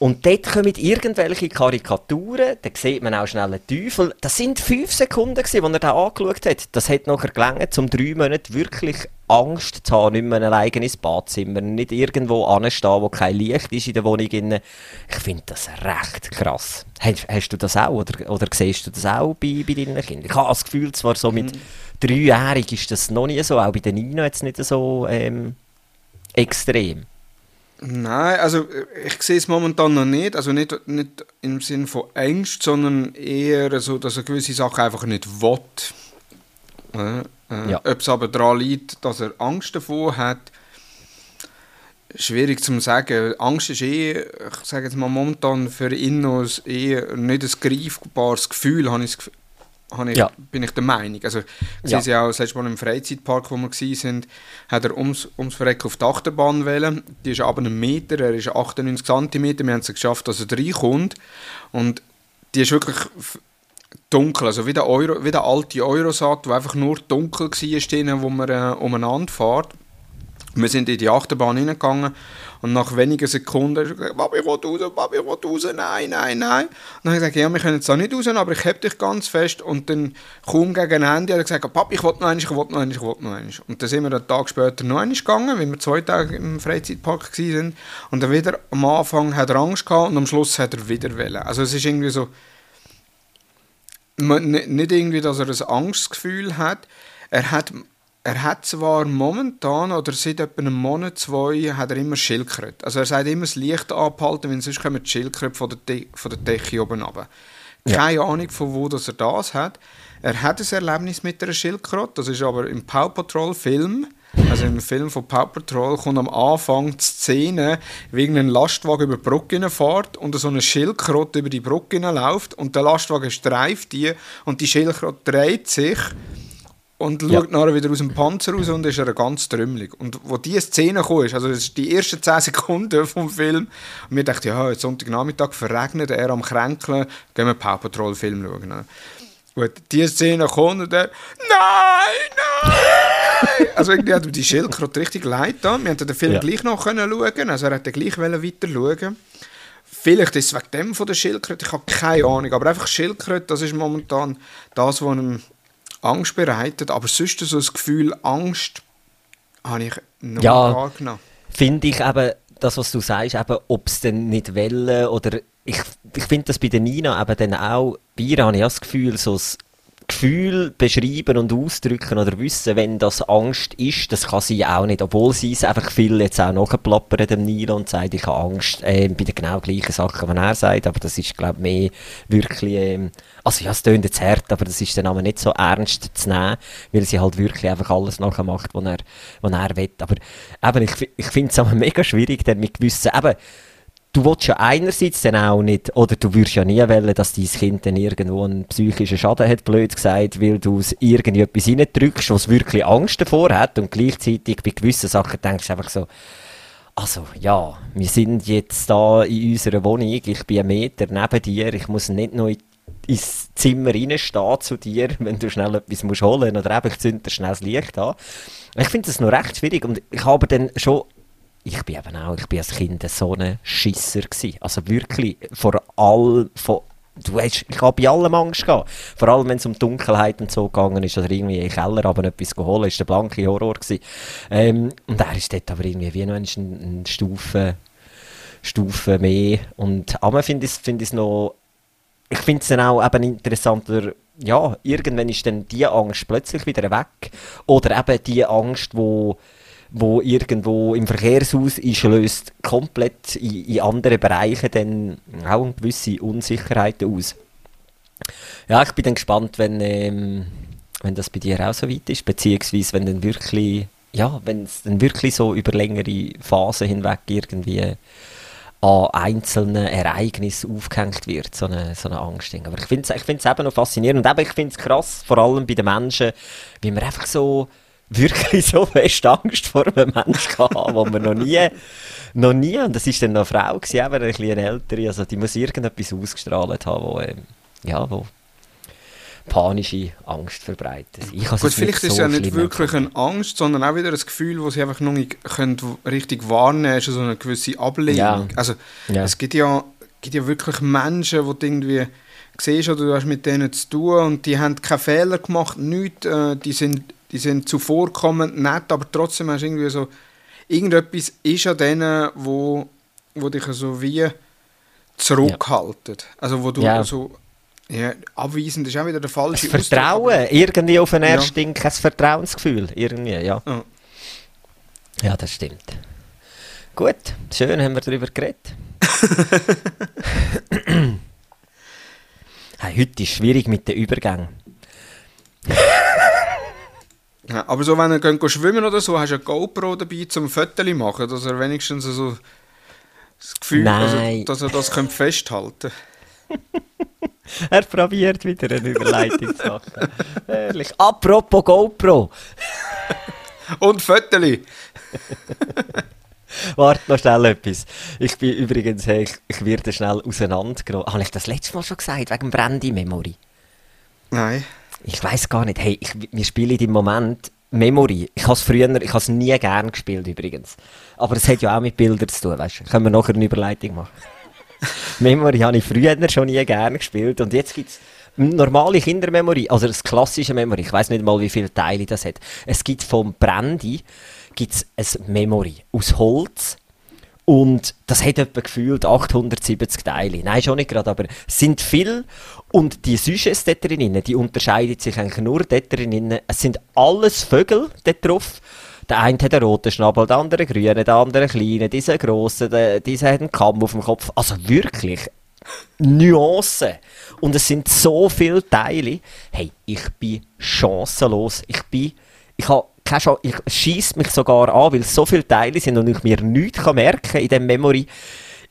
Und dort kommen irgendwelche Karikaturen, da sieht man auch schnell einen Teufel. Das sind fünf Sekunden, gewesen, die er da angeschaut hat. Das hat nachher gelangt, um drei Monate wirklich Angst zu haben, nicht mehr allein ins Badzimmer, nicht irgendwo anstehen, wo kein Licht ist in der Wohnung. Ich finde das recht krass. Hast, hast, du das auch oder, oder siehst du das auch bei, bei deinen Kindern? Ich habe das Gefühl, zwar so mit mhm. dreijährig ist das noch nie so, auch bei den Nino jetzt nicht so ähm, extrem. Nein, also ich sehe es momentan noch nicht. Also nicht, nicht im Sinne von Angst, sondern eher so, dass er gewisse Sachen einfach nicht will. Äh, äh, ja. Ob es aber daran liegt, dass er Angst davor hat, schwierig zu sagen. Angst ist eh, ich sage jetzt mal momentan für ihn noch eher nicht ein greifbares Gefühl, habe ich ich, ja. bin ich der Meinung. Also, ich ja. sehe ja auch das letzte Mal im Freizeitpark, wo wir waren, hat er ums, ums Verrecken auf die Achterbahn wählen. Die ist aber einen Meter, er ist 98 cm. Wir haben es geschafft, dass er reinkommt. Und die ist wirklich dunkel, also wie der, Euro, wie der alte Eurosat, wo einfach nur dunkel war, wo man äh, umeinander fährt. Wir sind in die Achterbahn hineingegangen und nach wenigen Sekunden habe ich gesagt, Papi, ich will raus, Papi, ich will raus, nein, nein, nein. Und dann habe ich gesagt, ja, wir können jetzt auch nicht raus, aber ich heb dich ganz fest. Und dann kaum gegen Ende hat er gesagt, Papi, ich will noch eins, ich will noch eins, ich will noch eins. Und dann sind wir einen Tag später noch eins gegangen, weil wir zwei Tage im Freizeitpark waren. Und dann wieder am Anfang hat er Angst gehabt und am Schluss hat er wieder wollen. Also es ist irgendwie so, nicht irgendwie, dass er ein Angstgefühl hat, er hat er hat zwar momentan oder seit etwa einem Monat, zwei, hat er immer Schildkröte. Also er sagt immer das Licht abhalten, weil sonst kommen die Schildkröte von der, De von der Decke oben runter. Keine ja. Ahnung, von wo dass er das hat. Er hat ein Erlebnis mit einer Schildkröte, das ist aber im Paw Patrol Film. Also im Film von Paw Patrol kommt am Anfang die Szene, wie ein Lastwagen über die Brücke fährt und so eine Schildkröte über die Brücke läuft und der Lastwagen streift die und die Schildkröte dreht sich und schaut ja. nachher wieder aus dem Panzer raus und ist er ganz trümmelig. Und wo diese Szene kam, also das ist die ersten 10 *laughs* Sekunden vom Film, und wir dachten, ja, heute Sonntagnachmittag verregnet, er am Kränkeln, gehen wir Paw Patrol Film schauen. Ne? Gut, diese Szene kommt und er, nein, nein! *laughs* also irgendwie hat die Schildkröte richtig leid da. Wir hätten den Film ja. gleich noch können schauen also er hätte gleich weiter schauen Vielleicht ist es wegen dem von der Schildkröte, ich habe keine Ahnung, aber einfach Schildkröte, das ist momentan das, was einem Angst bereitet, aber sonst so das Gefühl Angst habe ich noch ja, wahrgenommen. Finde ich eben, das was du sagst, eben, ob es denn nicht wollen oder ich, ich finde das bei der Nina eben dann auch, bei ihr habe ich das Gefühl, so das Gefühl beschreiben und ausdrücken oder wissen, wenn das Angst ist, das kann sie auch nicht, obwohl sie es einfach viel jetzt auch nachplappert dem Nilo und sagt, ich habe Angst äh, bei den genau gleichen Sachen, die er sagt, aber das ist glaube ich mehr wirklich, äh, also ja, es tönt jetzt hart, aber das ist dann aber nicht so ernst zu nehmen, weil sie halt wirklich einfach alles nachher macht, was er, was er will, aber eben, ich, ich finde es aber *laughs* mega schwierig, dann mit gewissen, eben, du willst ja einerseits dann auch nicht, oder du würdest ja nie wollen, dass dein Kind dann irgendwo einen psychischen Schaden hat, blöd gesagt, weil du es irgendwie etwas reindrückst, was wirklich Angst davor hat und gleichzeitig bei gewissen Sachen denkst du einfach so, also ja, wir sind jetzt da in unserer Wohnung, ich bin einen Meter neben dir, ich muss nicht noch ins Zimmer reinstehen zu dir, *laughs* wenn du schnell etwas musst holen musst oder eben ich zünde schnell das Licht an. Ich finde das noch recht schwierig und ich habe dann schon ich bin eben auch, ich bin als Kind so ein Schisser gewesen. Also wirklich, vor allem, von, du weißt, ich habe bei allem Angst gehabt. Vor allem, wenn es um Dunkelheit und so gegangen ist, oder irgendwie in den Keller aber etwas geholt, ist der blanke Horror gewesen. Ähm, und er ist dort aber irgendwie wie noch eine, eine Stufe, Stufe mehr. Und aber finde ich es find noch, ich finde es dann auch eben interessanter, ja, irgendwann ist dann die Angst plötzlich wieder weg. Oder eben die Angst, die wo irgendwo im Verkehrshaus ist, löst komplett in, in andere Bereiche dann auch eine gewisse Unsicherheit aus. Ja, ich bin dann gespannt, wenn, ähm, wenn das bei dir auch so weit ist, beziehungsweise wenn dann wirklich, ja, wenn es dann wirklich so über längere Phasen hinweg irgendwie an einzelnen Ereignissen aufgehängt wird, so eine, so eine Angst. Aber ich finde es ich eben noch faszinierend und eben, ich finde es krass, vor allem bei den Menschen, wie man einfach so wirklich so fest Angst vor einem Menschen gehabt, wo man noch nie, noch nie, und das war dann noch eine Frau, gewesen, eben eine bisschen ältere, also die muss irgendetwas ausgestrahlt haben, wo, ähm, ja, wo panische Angst verbreitet. Ich Gut, vielleicht ist es ja nicht wirklich eine Angst, sondern auch wieder ein Gefühl, das sie einfach noch nicht können richtig wahrnehmen können, so eine gewisse Ablehnung. Ja. Also ja. es gibt ja, gibt ja wirklich Menschen, die irgendwie siehst oder du hast mit denen zu tun und die haben keine Fehler gemacht, nichts, äh, die sind die sind zuvorkommend nett, aber trotzdem hast du irgendwie so, irgendetwas ist an denen, wo, wo dich so wie zurückhaltet. Ja. Also wo du ja. so, ja, abweisend ist auch wieder der falsche das Vertrauen, Ausdruck, irgendwie auf den ersten ja. kein Vertrauensgefühl, irgendwie, ja. ja. Ja, das stimmt. Gut, schön haben wir darüber geredet. *laughs* hey, heute ist schwierig mit den Übergängen. *laughs* Ja, aber so, wenn er geht schwimmen oder so, hast du eine GoPro dabei zum Fotos machen, dass er wenigstens so das Gefühl, also, dass er das festhalten *laughs* er probiert wieder eine Überleitung zu machen. Ehrlich. Apropos GoPro. *laughs* Und Fötterli. *laughs* Warte noch schnell etwas. Ich bin übrigens, hey, ich, ich werde schnell auseinandergenommen. Habe ich das letzte Mal schon gesagt, wegen Brandy Memory? Nein. Ich weiß gar nicht. Hey, ich, wir spielen im Moment Memory. Ich habe es früher, ich habe nie gern gespielt übrigens. Aber es hat ja auch mit Bildern zu tun, weißt du. Können wir nachher eine Überleitung machen? *laughs* Memory habe ich früher schon nie gern gespielt und jetzt gibt es normale Kindermemory, also das klassische Memory. Ich weiß nicht mal, wie viele Teile das hat. Es gibt vom Brandy gibt's ein Memory aus Holz und das hat etwa gefühlt 870 Teile. Nein, schon nicht gerade, aber es sind viele. Und die Sujets dort drinnen, die unterscheiden sich eigentlich nur dort drinnen. Es sind alles Vögel dort drauf. Der eine hat einen roten Schnabel, der andere einen grünen, der andere einen kleinen, dieser grossen, der, dieser hat einen Kamm auf dem Kopf. Also wirklich Nuancen. Und es sind so viele Teile. Hey, ich bin chancenlos. Ich bin, ich habe keine Chance, ich schieße mich sogar an, weil es so viele Teile sind und ich mir nichts merken kann in dem Memory.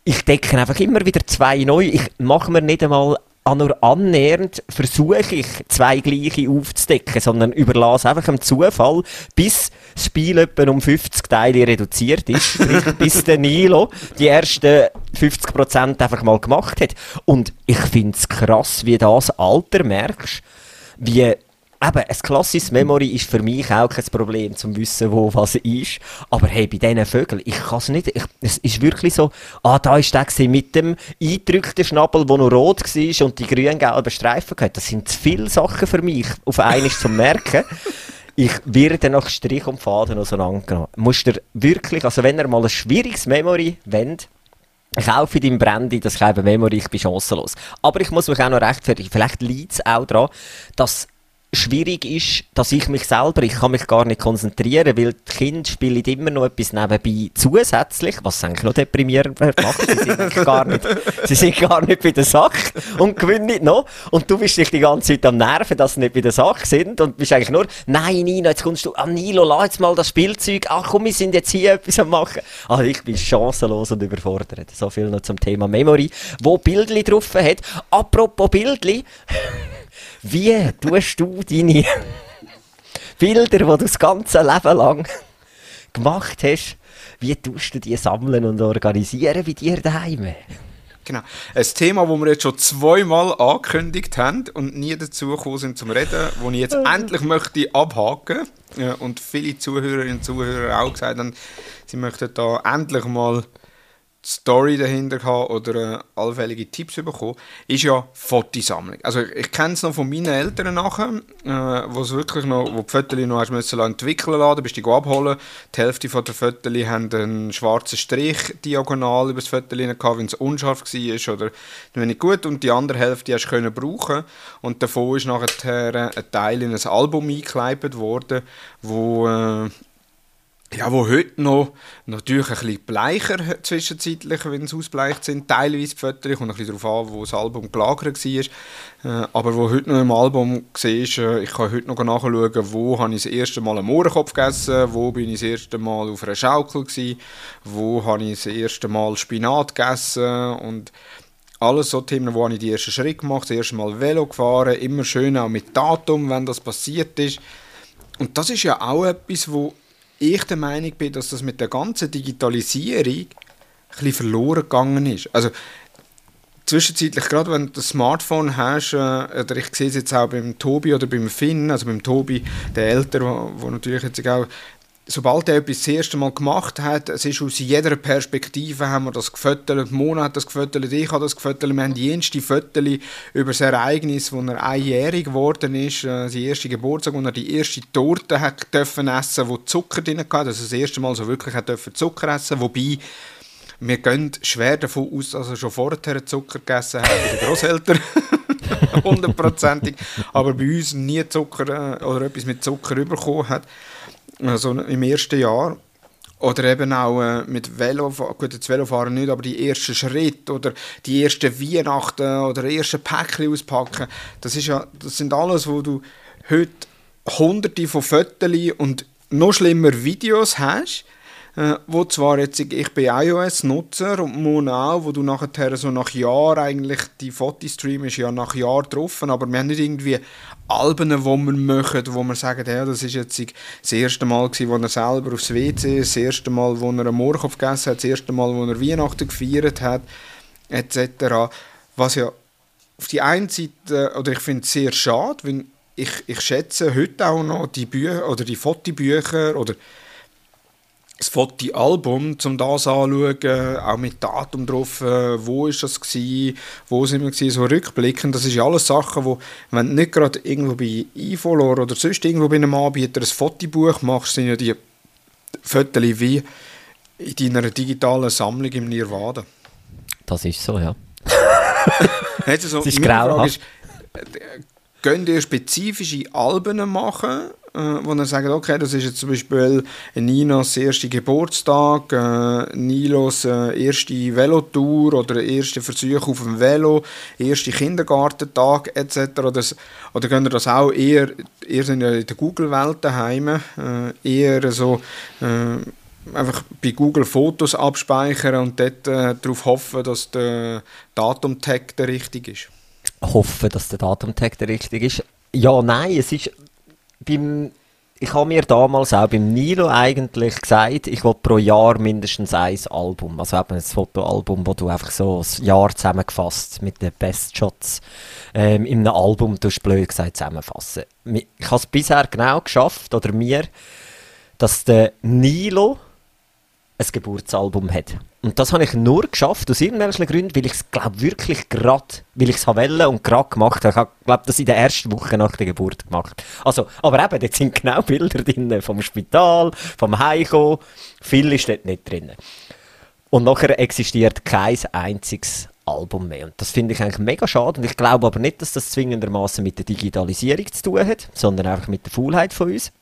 Ich decke einfach immer wieder zwei neu. Ich mache mir nicht einmal nur annähernd versuche ich, zwei gleiche aufzudecken, sondern überlasse einfach dem Zufall, bis das Spiel etwa um 50 Teile reduziert ist, *laughs* bis der Nilo die ersten 50% einfach mal gemacht hat. Und ich finde es krass, wie das Alter merkst, wie Eben, ein klassisches Memory ist für mich auch kein Problem, zum wissen, wo was ist. Aber hey, bei diesen Vögeln, ich kann es nicht, ich, es ist wirklich so, ah, da ist der mit dem eingedrückten Schnabel, der noch rot war und die grün-gelben Streifen gehabt. Das sind zu viele Sachen für mich, auf einmal zu merken. *laughs* Ich werde nach Strich und Faden auseinandergenommen. Musst du wirklich, also wenn ihr mal ein schwieriges Memory wendet, kaufe dein Brandy, das kleine Memory, ich bin chancenlos. Aber ich muss mich auch noch rechtfertigen, vielleicht liegt es auch daran, dass schwierig ist, dass ich mich selber, ich kann mich gar nicht konzentrieren, weil die Kinder spielen immer noch etwas nebenbei zusätzlich, was eigentlich noch deprimierend macht. Sie sind gar nicht, sie sind gar nicht bei der Sache und gewinnen nicht noch. Und du bist dich die ganze Zeit am Nerven, dass sie nicht bei der Sache sind und bist eigentlich nur, nein, Nino, jetzt kommst du, ah, Nilo, lass jetzt mal das Spielzeug, ach komm, wir sind jetzt hier etwas am machen. Also ich bin chancenlos und überfordert. So viel noch zum Thema Memory, wo Bildli drauf hat. Apropos Bildli, wie tust du deine Bilder, die du das ganze Leben lang gemacht hast, wie tust du die sammeln und organisieren bei dir daheim? Genau. Ein Thema, das wir jetzt schon zweimal angekündigt haben und nie dazu gekommen sind zum Reden, wo ich jetzt *laughs* endlich möchte abhaken und viele Zuhörerinnen und Zuhörer auch gesagt haben, sie möchten da endlich mal Story dahinter gehabt oder äh, allfällige Tipps bekommen, ist ja Fotosammlung. Also ich, ich kenne es noch von meinen Eltern nachher, äh, wo es wirklich noch, wo die Fotos noch hast müssen entwickeln lassen, bist du abholen. Die Hälfte der Fotos haben einen schwarzen Strich diagonal über das Foto gehabt, wenn es unscharf war oder nicht gut und die andere Hälfte hast du können brauchen und davon ist nachher ein Teil in ein Album eingekleidet worden, wo äh, ja, wo heute noch natürlich ein bisschen bleicher zwischenzeitlich, wenn sie ausbleicht sind, teilweise die Fotos, kommt ein bisschen darauf an, wo das Album gelagert war, äh, aber wo heute noch im Album siehst, äh, ich kann heute noch nachschauen, wo habe ich das erste Mal einen Mohrenkopf gegessen, wo bin ich das erste Mal auf einer Schaukel gewesen, wo habe ich das erste Mal Spinat gegessen und alles so Themen, wo habe ich die ersten Schritte gemacht, das erste Mal Velo gefahren, immer schön auch mit Datum, wenn das passiert ist. Und das ist ja auch etwas, wo ich der Meinung bin, dass das mit der ganzen Digitalisierung ein verloren gegangen ist. Also zwischenzeitlich, gerade wenn du das Smartphone hast, äh, oder ich sehe es jetzt auch beim Tobi oder beim Finn, also beim Tobi, der Ältere, wo, wo natürlich jetzt auch sobald er etwas das erste Mal gemacht hat, es ist aus jeder Perspektive, haben wir das gefüttert, Mona hat das gefüttert, ich habe das gefüttert, wir haben die jenste Fotos über das Ereignis, wo er einjährig geworden ist, äh, sein erster Geburtstag, wo er die erste Torte hat dürfen essen, wo Zucker drin hatte, also das erste Mal so wirklich hat dürfen Zucker essen, wobei wir gehen schwer davon aus, dass er schon vorher Zucker gegessen hat, bei den Großeltern. *laughs* Hundertprozentig. Aber bei uns nie Zucker äh, oder etwas mit Zucker bekommen hat also im ersten Jahr. Oder eben auch äh, mit Velo, gut, das Velofahren nicht, aber die ersten Schritte oder die ersten Weihnachten oder ersten Päckchen auspacken, das, ist ja, das sind alles, wo du heute hunderte von Fotos und noch schlimmer Videos hast, äh, wo zwar jetzt, ich bin iOS-Nutzer und Mon auch, wo du nachher so nach Jahr eigentlich, die Fotostream ist ja nach Jahr drauf, aber wir haben nicht irgendwie Alben, die wir machen, wo wir sagen, ja, das ist jetzt das erste Mal gewesen, wo er selber aufs WC das erste Mal, wo er einen Moorkopf gegessen hat, das erste Mal, wo er Weihnachten gefeiert hat, etc. Was ja auf die einen Seite, oder ich finde es sehr schade, weil ich, ich schätze heute auch noch die Bücher oder die Fotobücher oder das Fotoalbum, um das anzuschauen, auch mit Datum drauf, äh, wo ist das gewesen, wo sind wir gewesen, so rückblickend, das ist ja alles Sachen, wo, wenn du nicht gerade irgendwo bei eFollower oder sonst irgendwo bei einem Anbieter ein Fotobuch machst, sind ja die Fotos wie in deiner digitalen Sammlung im Nirvana. Das ist so, ja. *laughs* also, das ist grauhaft. Äh, Gehen ihr spezifische Alben machen äh, wo er sagt, okay, das ist jetzt zum Beispiel Ninas erster Geburtstag, äh, Nilos äh, erste Velotour oder erste Versuch auf dem Velo, erste Kindergartentag etc. Oder, oder könnt ihr das auch eher, eher in der Google-Welt daheim, äh, eher so äh, einfach bei Google Fotos abspeichern und dort äh, darauf hoffen, dass der Datumtag der richtige ist? Hoffen, dass der Datumtag der richtige ist? Ja, nein, es ist beim, ich habe mir damals auch beim Nilo eigentlich gesagt, ich will pro Jahr mindestens ein Album, also eben ein Fotoalbum, wo du einfach so ein Jahr zusammengefasst mit den Best Shots ähm, in einem Album, du blöd gesagt, zusammenfassen. Ich habe es bisher genau geschafft, oder mir, dass der Nilo ein Geburtsalbum hat. Und das habe ich nur geschafft, aus irgendwelchen Gründen, weil ich es, glaube wirklich gerade, weil ich es wollte und gerade gemacht habe. Ich glaube, das in der ersten Woche nach der Geburt gemacht. Also, aber eben, dort sind genau *laughs* Bilder drin, vom Spital, vom Heiko. Viel ist dort nicht drin. Und nachher existiert kein einziges Album mehr. Und das finde ich eigentlich mega schade. Und ich glaube aber nicht, dass das zwingendermaßen mit der Digitalisierung zu tun hat, sondern einfach mit der Faulheit von uns.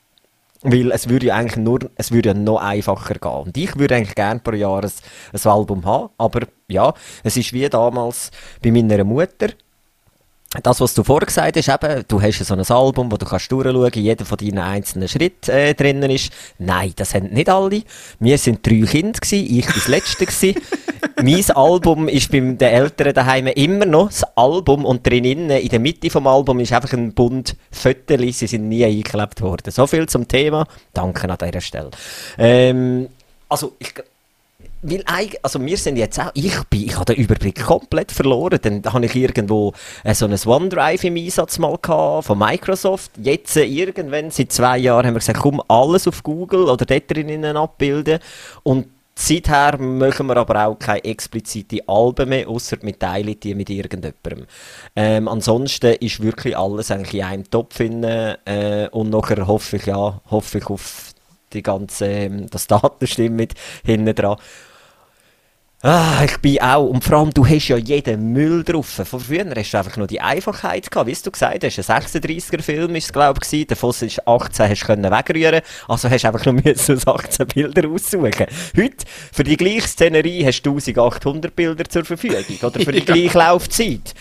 Weil es würde ja eigentlich nur, es würde ja noch einfacher gehen. Und ich würde eigentlich gerne pro Jahr ein, ein Album haben. Aber ja, es ist wie damals bei meiner Mutter. Das, was du vorher gesagt hast, eben, du hast so ein Album, wo du kannst durchschauen, jeder von deinen einzelnen Schritten äh, drinnen ist. Nein, das haben nicht alle. Wir sind drei Kinder gewesen, ich war das Letzte gewesen. *laughs* mein Album ist bei den Eltern daheim immer noch das Album und drinnen, in der Mitte vom Album ist einfach ein Bund Fötterli, sie sind nie eingeklebt worden. So viel zum Thema. Danke an dieser Stelle. Ähm, also, ich, weil also wir sind jetzt auch, ich bin, ich habe den Überblick komplett verloren. Dann habe ich irgendwo äh, so ein OneDrive im Einsatz mal gehabt, von Microsoft. Jetzt äh, irgendwann, seit zwei Jahren, haben wir gesagt, komm, alles auf Google oder dort drinnen abbilden. Und Seither machen wir aber auch keine explizite Alben mehr, außer mit teilen die mit irgendjemandem. Ähm, ansonsten ist wirklich alles eigentlich in einem Topf äh, und nachher hoffe ich ja, hoffe ich auf die ganze, ähm, das Daten mit hinten dran. Ah, ich bin auch. Und vor allem, du hast ja jeden Müll drauf. Von früher hast du einfach nur die Einfachheit gehabt. Wie du gesagt hast, ein 36er-Film war es, glaube ich, davon ist 18 hast du wegrühren Also hast du einfach nur *laughs* aus 18 Bilder aussuchen. Heute, für die gleiche Szenerie, hast du 1800 Bilder zur Verfügung. Oder für die *laughs* gleiche Laufzeit.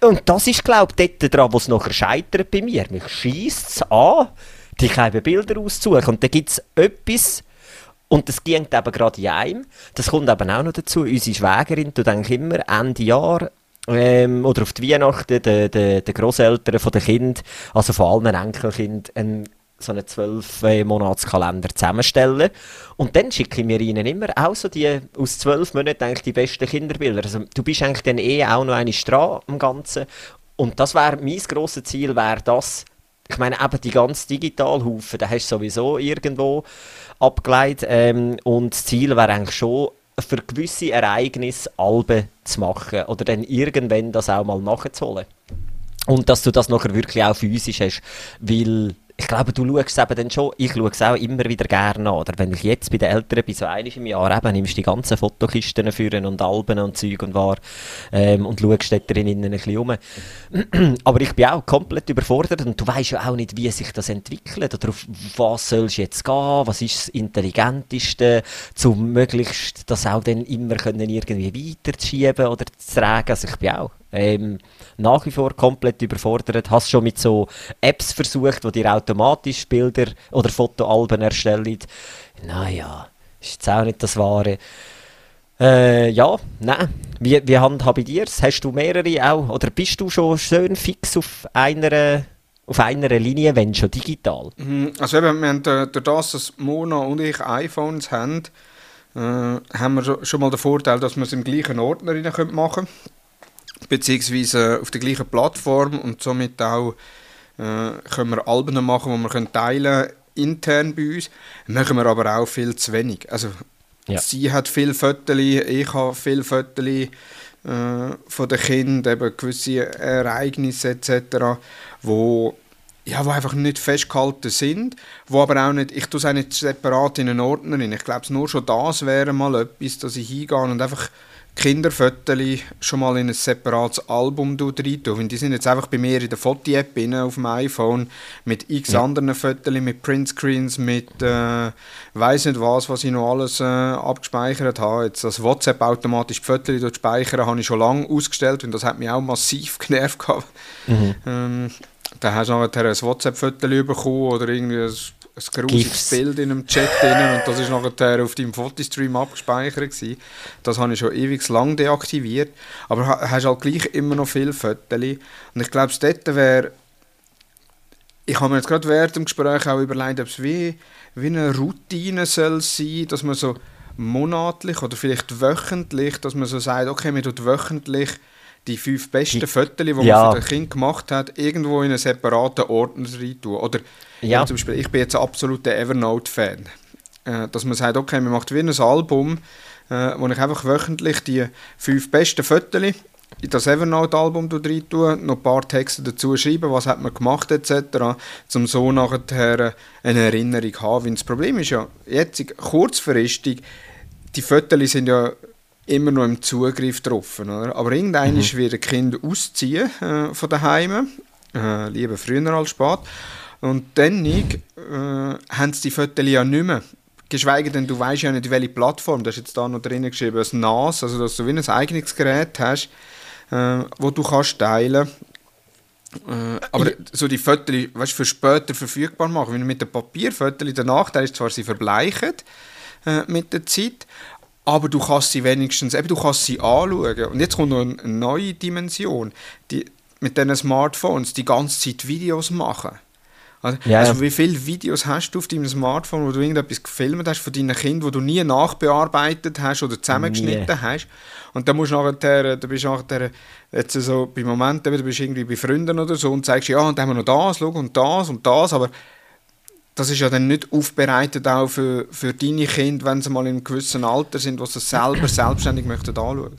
Und das ist, glaube ich, dort dran, wo es nachher scheitert bei mir. Mich schießt es an, die kleinen Bilder auszusuchen. Und dann gibt es etwas, und das ging eben gerade in einem. Das kommt eben auch noch dazu. Unsere Schwägerin tut eigentlich immer Ende Jahr ähm, oder auf die Weihnachten den de, de Grosseltern von den Kind, also von allen Enkelkindern, einen, so einen 12-Monats-Kalender zusammenstellen. Und dann schicke ich mir ihnen immer auch so die aus zwölf Monaten eigentlich die besten Kinderbilder. Also du bist eigentlich dann eh auch noch eine dran am Ganzen. Und das wäre mein grosses Ziel, wäre das, ich meine eben die ganze Digitalhaufen, da hast du sowieso irgendwo abgeleitet. Ähm, und das Ziel wäre eigentlich schon, für gewisse Ereignisse Alben zu machen oder dann irgendwann das auch mal nachzuholen. Und dass du das nachher wirklich auch physisch hast, weil ich glaube, du schaust eben dann schon, ich schaue es auch immer wieder gerne an. Oder wenn ich jetzt bei den Eltern bin, so einmal im Jahr, eben, nimmst du die ganzen Fotokisten führen und Alben und Zeug und war ähm, und schaust dort drinnen ein bisschen um. *clears throat* Aber ich bin auch komplett überfordert und du weißt ja auch nicht, wie sich das entwickelt oder auf was sollst du jetzt gehen, was ist das Intelligenteste, um möglichst das auch dann immer können irgendwie weiterzuschieben oder zu tragen. Also ich bin auch ähm, nach wie vor komplett überfordert. Hast schon mit so Apps versucht, die dir automatisch Bilder oder Fotoalben erstellen? Naja, ist jetzt auch nicht das Wahre. Äh, ja, nein. Wie, wie handhabe ich dir Hast du mehrere auch? Oder bist du schon schön fix auf einer, auf einer Linie, wenn schon digital? Mhm, also eben, wir haben durch das, dass Mona und ich iPhones haben, äh, haben wir schon mal den Vorteil, dass wir es im gleichen Ordner machen können. Beziehungsweise auf der gleichen Plattform und somit auch äh, können wir Alben machen, die wir können teilen intern bei uns. Machen wir aber auch viel zu wenig. Also ja. Sie hat viele Fotos, ich habe viele Fotos äh, von den Kindern, eben gewisse Ereignisse etc., wo, ja, wo einfach nicht festgehalten sind, wo aber auch nicht, ich tue es auch nicht separat in einen Ordner rein. Ich glaube, nur schon das wäre mal etwas, dass ich hingehe und einfach Kinderfotos schon mal in ein separates Album rein tun. Die sind jetzt einfach bei mir in der Foto-App auf dem iPhone mit x ja. anderen Fotos, mit Printscreens, mit äh, weiß nicht was, was ich noch alles äh, abgespeichert habe. Jetzt das WhatsApp automatisch die Fotos speichern, habe ich schon lange ausgestellt und das hat mich auch massiv *laughs* genervt. Mhm. Ähm, dann hast du nachher ein WhatsApp-Foto bekommen oder irgendwie ein grusiges Bild in einem Chat drin und das ist nachher auf deinem Fotostream abgespeichert gewesen. Das habe ich schon ewig lang deaktiviert, aber hast halt gleich immer noch viele Fotos. Und ich glaube, dort wäre ich habe mir jetzt gerade während dem Gespräch auch überlegt, ob es wie, wie eine Routine soll sein, dass man so monatlich oder vielleicht wöchentlich, dass man so sagt, okay, man tut wöchentlich die fünf besten Fotos, die man ja. für das Kind gemacht hat, irgendwo in einen separaten Ordner rein tun. Oder ja. zum Beispiel, ich bin jetzt ein absoluter Evernote-Fan. Äh, dass man sagt, okay, man macht wie ein Album, äh, wo ich einfach wöchentlich die fünf besten Fotos in das Evernote-Album rein tue, noch ein paar Texte dazu schreiben, was hat man gemacht etc., um so nachher eine Erinnerung zu haben. Weil das Problem ist ja, jetzt kurzfristig, die Fotos sind ja immer noch im Zugriff getroffen. Oder? Aber irgendwann mhm. wird ein Kind ausziehen äh, von daheim, äh, lieber früher als spät. Und dann äh, haben sie die Fotos ja nicht mehr. Geschweige denn, du weißt ja nicht, welche Plattform. Du hast jetzt da noch drin geschrieben, ein NAS, also dass du wie ein eigenes Gerät hast, äh, wo du kannst teilen äh, aber so die Fotos weißt, für später verfügbar machen. Wenn du mit den Papierfotos, der Nachteil ist zwar, sie verbleichen äh, mit der Zeit, aber du kannst sie wenigstens, eben, du kannst sie anschauen. Und jetzt kommt noch eine neue Dimension. Die, mit diesen Smartphones die ganze Zeit Videos machen. Also, ja, also, wie viele Videos hast du auf deinem Smartphone, wo du irgendetwas gefilmt hast von deinen Kindern, wo du nie nachbearbeitet hast oder zusammengeschnitten nie. hast? Und dann musst du nachher, bist du nachher, jetzt so bei Momenten, du bist irgendwie bei Freunden oder so und sagst, ja, und dann haben wir noch das, schau, und das und das, aber das ist ja dann nicht aufbereitet auch für, für deine Kinder, wenn sie mal in einem gewissen Alter sind, wo sie es selber *coughs* selbstständig möchten anschauen.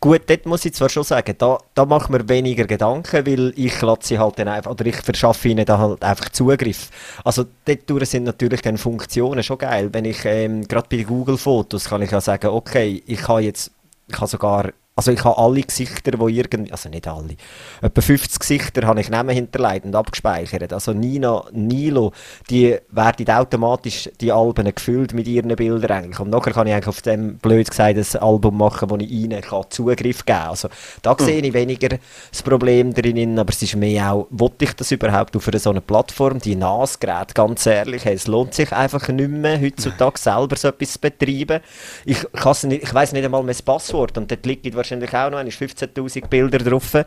Gut, dort muss ich zwar schon sagen, da, da macht mir weniger Gedanken, weil ich lasse sie halt dann einfach, oder ich verschaffe ihnen da halt einfach Zugriff. Also dort sind natürlich dann Funktionen schon geil. Wenn ich, ähm, gerade bei Google-Fotos kann ich ja sagen, okay, ich habe jetzt, ich habe sogar also ich habe alle Gesichter, die irgendwie, also nicht alle, etwa 50 Gesichter habe ich neben hinterlegt und abgespeichert. Also Nina, Nilo, die werden automatisch die Alben gefüllt mit ihren Bildern eigentlich. Und nachher kann ich eigentlich auf dem, blöd gesagt, ein Album machen, wo ich ihnen kann Zugriff geben kann. Also da mhm. sehe ich weniger das Problem drin, aber es ist mehr auch, wollte ich das überhaupt auf einer so einer Plattform, die NAS-Geräte, ganz ehrlich, es lohnt sich einfach nicht mehr, heutzutage selber so etwas zu betreiben. Ich, nicht, ich weiss nicht einmal mehr das Passwort und dort liegt wahrscheinlich auch noch, 15'000 Bilder drauf.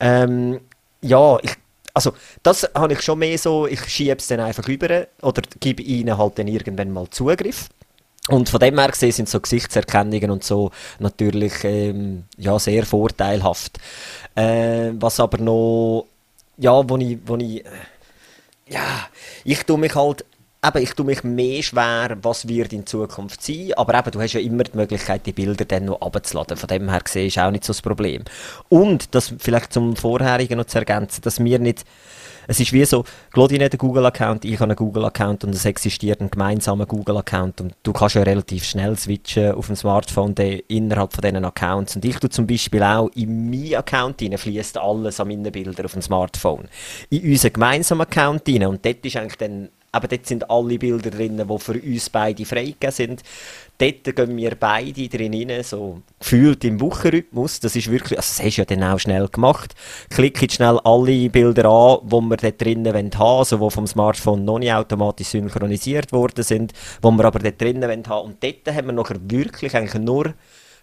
Ähm, ja, ich, also das habe ich schon mehr so, ich schiebe es dann einfach über oder gebe ihnen halt dann irgendwann mal Zugriff. Und von dem her gesehen sind so Gesichtserkennungen und so natürlich ähm, ja, sehr vorteilhaft. Äh, was aber noch, ja, wo ich, wo ich, äh, ja, ich tue mich halt eben, ich tue mich mehr schwer, was wird in Zukunft sein, aber eben, du hast ja immer die Möglichkeit, die Bilder dann noch abzuladen. Von dem her gesehen ist auch nicht so das Problem. Und, das vielleicht zum Vorherigen noch zu ergänzen, dass wir nicht, es ist wie so, Claudine hat einen Google-Account, ich habe einen Google-Account und es existiert ein gemeinsamer Google-Account und du kannst ja relativ schnell switchen auf dem Smartphone de, innerhalb von diesen Accounts. Und ich tue zum Beispiel auch in meinen Account rein, fließt alles an meinen Bildern auf dem Smartphone. In unseren gemeinsamen Account rein und dort ist eigentlich dann aber dort sind alle Bilder drin, die für uns beide freigegeben sind. Dort gehen wir beide drin rein, so gefühlt im Wochenrhythmus. Das ist wirklich, also das hast du ja dann auch schnell gemacht. Klickt schnell alle Bilder an, die wir dort drinnen haben also die vom Smartphone noch nicht automatisch synchronisiert worden sind, die wir aber dort drinnen haben. Und dort haben wir nachher wirklich eigentlich nur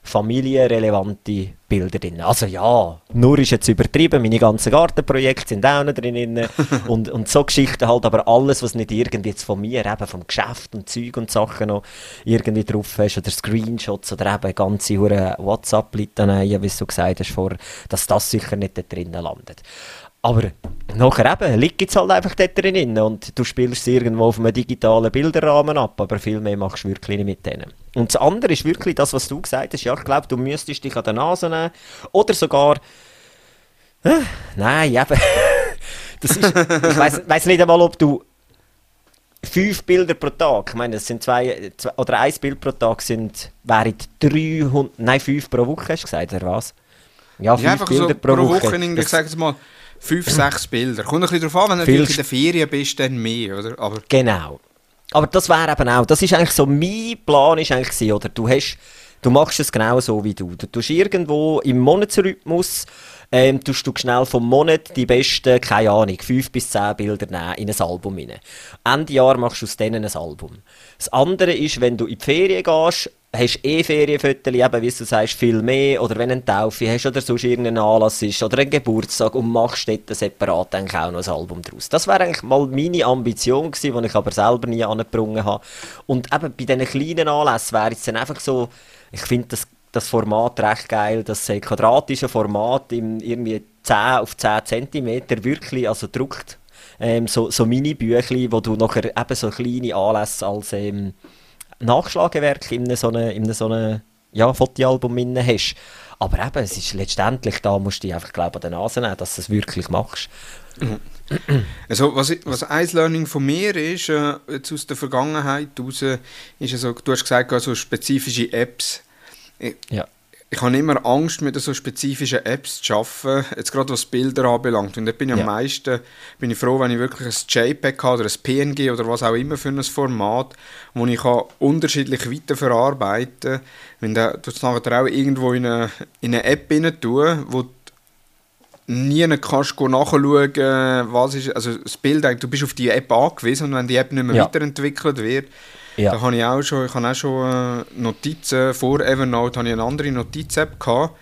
familienrelevante Bilder drin. Also ja, nur ist jetzt übertrieben, meine ganzen Gartenprojekte sind auch noch drin *laughs* und, und so Geschichten halt, aber alles, was nicht irgendwie jetzt von mir, eben vom Geschäft und Zeug und Sachen noch irgendwie drauf hast oder Screenshots oder eben ganze WhatsApp-Litaneien, wie du gesagt hast vorher, dass das sicher nicht da drinnen landet. Aber nachher eben, liegt es halt einfach dort drin und du spielst es irgendwo auf einem digitalen Bilderrahmen ab, aber viel mehr machst du wirklich nicht mit denen. Und das andere ist wirklich das, was du gesagt hast, ja, ich glaube, du müsstest dich an der Nase nehmen oder sogar... Äh, nein, eben... *laughs* das ist, ich weiß nicht einmal, ob du fünf Bilder pro Tag, ich meine, das sind zwei, zwei oder ein Bild pro Tag sind, wären 300, nein, fünf pro Woche, hast du gesagt, oder was? Ja, fünf ja, Bilder so pro, pro Woche. Woche ich sage jetzt mal, fünf, sechs Bilder. Kommt ein bisschen darauf an, wenn du in der Ferien bist, dann mehr, oder? Aber genau. Aber das wäre eben auch, das ist eigentlich so, mein Plan ist eigentlich oder? Du hast, du machst es genau so wie du. Du tust irgendwo im Monatsrhythmus, ähm, tust du schnell vom Monat die besten, keine Ahnung, fünf bis zehn Bilder nehmen in ein Album rein. Ende Jahr machst du aus denen ein Album. Das andere ist, wenn du in die Ferien gehst, hast eh Ferienfotos, eben wie du sagst, viel mehr, oder wenn eine Taufe hast oder sonst irgendein Anlass ist, oder ein Geburtstag und machst dort separat auch noch ein Album draus. Das wäre eigentlich mal meine Ambition gewesen, die ich aber selber nie angebrungen habe. Und eben bei diesen kleinen Anlässen wäre es dann einfach so, ich finde das, das Format recht geil, das quadratische Format im irgendwie 10 auf 10 cm wirklich, also druckt ähm, so, so Mini-Büchli, wo du nachher eben so kleine Anlässe als ähm, Nachschlagewerk in so einem so eine, ja, Fotoalbum hast. Aber eben, es ist letztendlich, da musst du dich einfach glaub, an der Nase nehmen, dass du es wirklich machst. Also, was, was ein Learning von mir ist, äh, jetzt aus der Vergangenheit heraus, ist also, du hast gesagt, also spezifische Apps. Ich, ja ich habe immer Angst, mit so spezifischen Apps zu arbeiten, jetzt gerade was Bilder anbelangt. Und da bin ich ja. am meisten bin ich froh, wenn ich wirklich ein JPEG habe oder ein PNG oder was auch immer für ein Format, wo ich kann unterschiedlich weiterverarbeiten kann. Wenn du das nachher auch irgendwo in eine, in eine App rein tun, wo du nie kannst nachschauen, was ist, also das Bild, du bist auf die App angewiesen und wenn die App nicht mehr ja. weiterentwickelt wird, ja. Da habe ich auch schon, ich habe auch schon äh, Notizen, vor Evernote habe ich eine andere Notiz-App gehabt.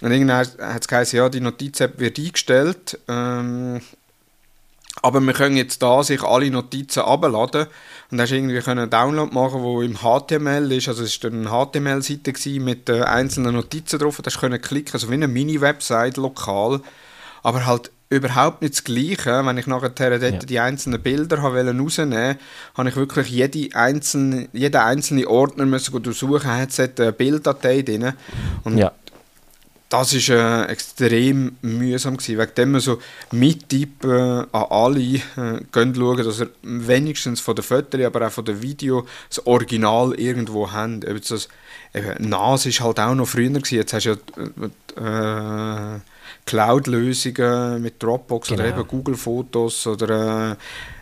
Und irgendwann hat es geheißen, ja, die Notiz-App wird eingestellt. Ähm, aber wir können jetzt da sich alle Notizen abladen und hast irgendwie einen Download machen, wo im HTML ist. Also es war eine HTML-Seite mit äh, einzelnen Notizen drauf. Da können klicken, also wie eine Mini-Website lokal, aber halt überhaupt nicht das Gleiche. Wenn ich nachher ja. die einzelnen Bilder habe rausnehmen habe ich wirklich jede einzelne, jeden einzelnen Ordner müssen durchsuchen, hat es eine Bilddatei drin. Und ja. das war äh, extrem mühsam gewesen. Wegen dem so mittippen äh, an alle, äh, gehen schauen, dass ihr wenigstens von der Fotos, aber auch von der Video das Original irgendwo habt. das, eben, NAS ist halt auch noch früher gewesen. Jetzt hast du ja äh, Cloud-Lösungen mit Dropbox genau. oder eben Google-Fotos oder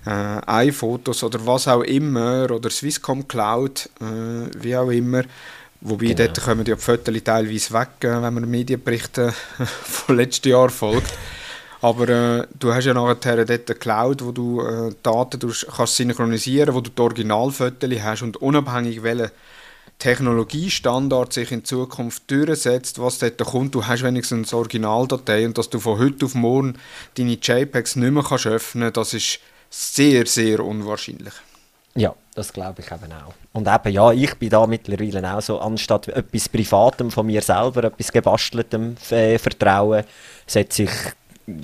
äh, iPhotos oder was auch immer oder Swisscom Cloud, äh, wie auch immer. Wobei genau. dort kommen ja die Fotos teilweise weg, äh, wenn man Medienberichte *laughs* von letzten Jahr folgt. Aber äh, du hast ja nachher dort eine Cloud, wo du äh, Daten kannst synchronisieren, wo du die Originalfotos hast und unabhängig welche Technologiestandard sich in Zukunft durchsetzt, was dort kommt, du hast wenigstens eine Originaldatei und dass du von heute auf morgen deine JPEGs nicht mehr kannst öffnen das ist sehr, sehr unwahrscheinlich. Ja, das glaube ich eben auch. Und eben, ja, ich bin da mittlerweile auch so, anstatt etwas Privatem von mir selber, etwas Gebasteltem äh, vertrauen, setze ich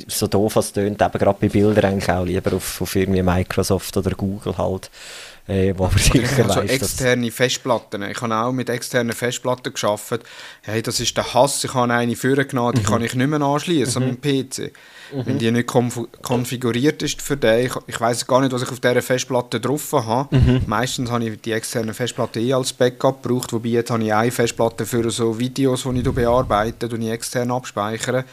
so doof als tönt, eben gerade bei Bildern eigentlich auch lieber auf, auf irgendwie Microsoft oder Google halt äh, wo man sicher also weiss, externe Festplatten. Ich habe auch mit externen Festplatten geschafft. Hey, das ist der Hass. Ich habe eine vorgenommen, die mhm. kann ich nicht mehr anschließen mhm. meinem PC. Mhm. Wenn die nicht konfiguriert ist für den. Ich, ich weiß gar nicht, was ich auf dieser Festplatte drauf habe. Mhm. Meistens habe ich die externe Festplatte eh als Backup gebraucht, wobei jetzt habe ich eine Festplatte für so Videos, die ich bearbeite, die ich extern abspeichere.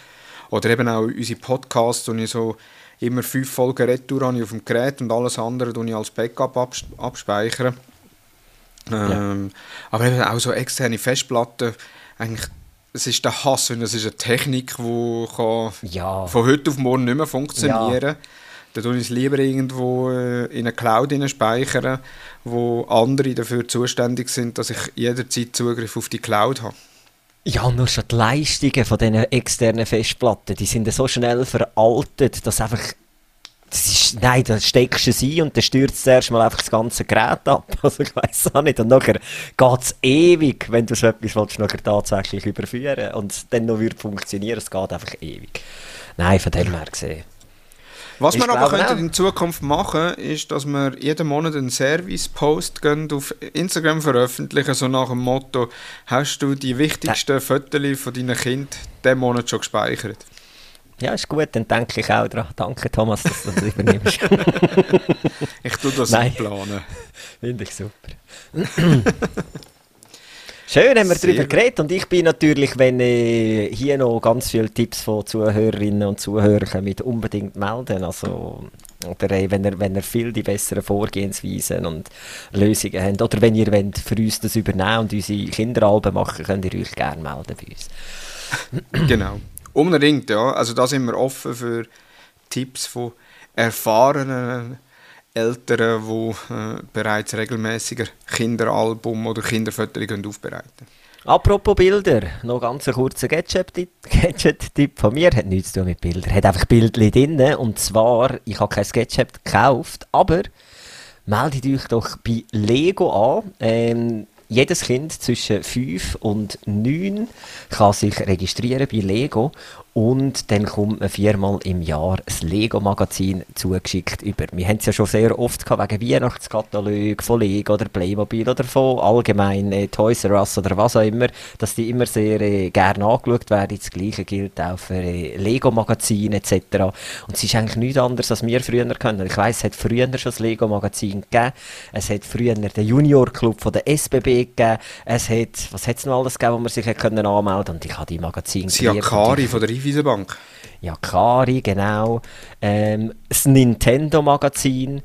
Oder eben auch unsere Podcasts, und ich so immer fünf Folgen Retour habe ich auf dem Gerät und alles andere tue ich als Backup abs abspeichern. Ähm, ja. Aber eben auch so externe Festplatten, eigentlich, es ist der Hass, und es ist eine Technik, die ja. von heute auf morgen nicht mehr funktionieren kann. Dann tue ich es lieber irgendwo äh, in eine Cloud speichern, wo andere dafür zuständig sind, dass ich jederzeit Zugriff auf die Cloud habe. Ja, nur schon die Leistungen von diesen externen Festplatten, die sind so schnell veraltet, dass einfach das ist, nein, da steckst du es ein und dann stürzt zuerst mal einfach das ganze Gerät ab. *laughs* Also ich weiß auch nicht. Und nachher geht es ewig, wenn du so etwas willst, nachher tatsächlich überführen und dann noch wird funktionieren. Es geht einfach ewig. Nein, von dem her gesehen. Was wir aber könnten in Zukunft machen, ist, dass wir jeden Monat einen Service-Post auf Instagram veröffentlichen, so nach dem Motto, hast du die wichtigsten Fotos von deinen Kindern diesen Monat schon gespeichert? Ja, ist gut, dann denke ich auch daran. Danke, Thomas, dass du das *laughs* übernimmst. ich tue das Nein. planen. Finde ich super. *laughs* Schön, haben wir Sehr darüber geredet und ich bin natürlich, wenn äh, hier noch ganz viele Tipps von Zuhörerinnen und Zuhörern kommen, unbedingt melden. Also, oder äh, wenn ihr, wenn ihr viel die besseren Vorgehensweisen und Lösungen habt. Oder wenn ihr wollt, für uns das übernehmen und unsere Kinderalben machen, könnt ihr euch gerne melden bei uns. *clears throat* genau. Unbedingt, ja. Also da sind wir offen für Tipps von erfahrenen Eltern, die äh, bereits regelmäßiger Kinderalbum oder Kinderfotos aufbereiten. Apropos Bilder, noch ganz ein kurzer *laughs* Gadget-Tipp von mir, hat nichts zu tun mit Bildern, hat einfach Bildchen drin und zwar, ich habe kein Gadget gekauft, aber meldet euch doch bei Lego an. Ähm, jedes Kind zwischen 5 und 9 kann sich registrieren bei Lego und dann kommt man viermal im Jahr das Lego-Magazin zugeschickt über. Wir haben es ja schon sehr oft gehabt, wegen Weihnachtskatalog von Lego oder Playmobil oder von allgemein äh, Toys R Us oder was auch immer, dass die immer sehr äh, gerne angeschaut werden. Das Gleiche gilt auch für äh, Lego-Magazin etc. Und es ist eigentlich nichts anderes, als wir früher können. Ich weiss, es hat früher schon das Lego-Magazin gegeben. Es hat früher den Junior-Club von der SBB gegeben. Es hat, was hat es noch alles gegeben, wo man sich können anmelden konnte. Und ich habe die Magazine Siakari von der Raiffeisenbank. Ja, Kari, genau. Ähm, das Nintendo-Magazin.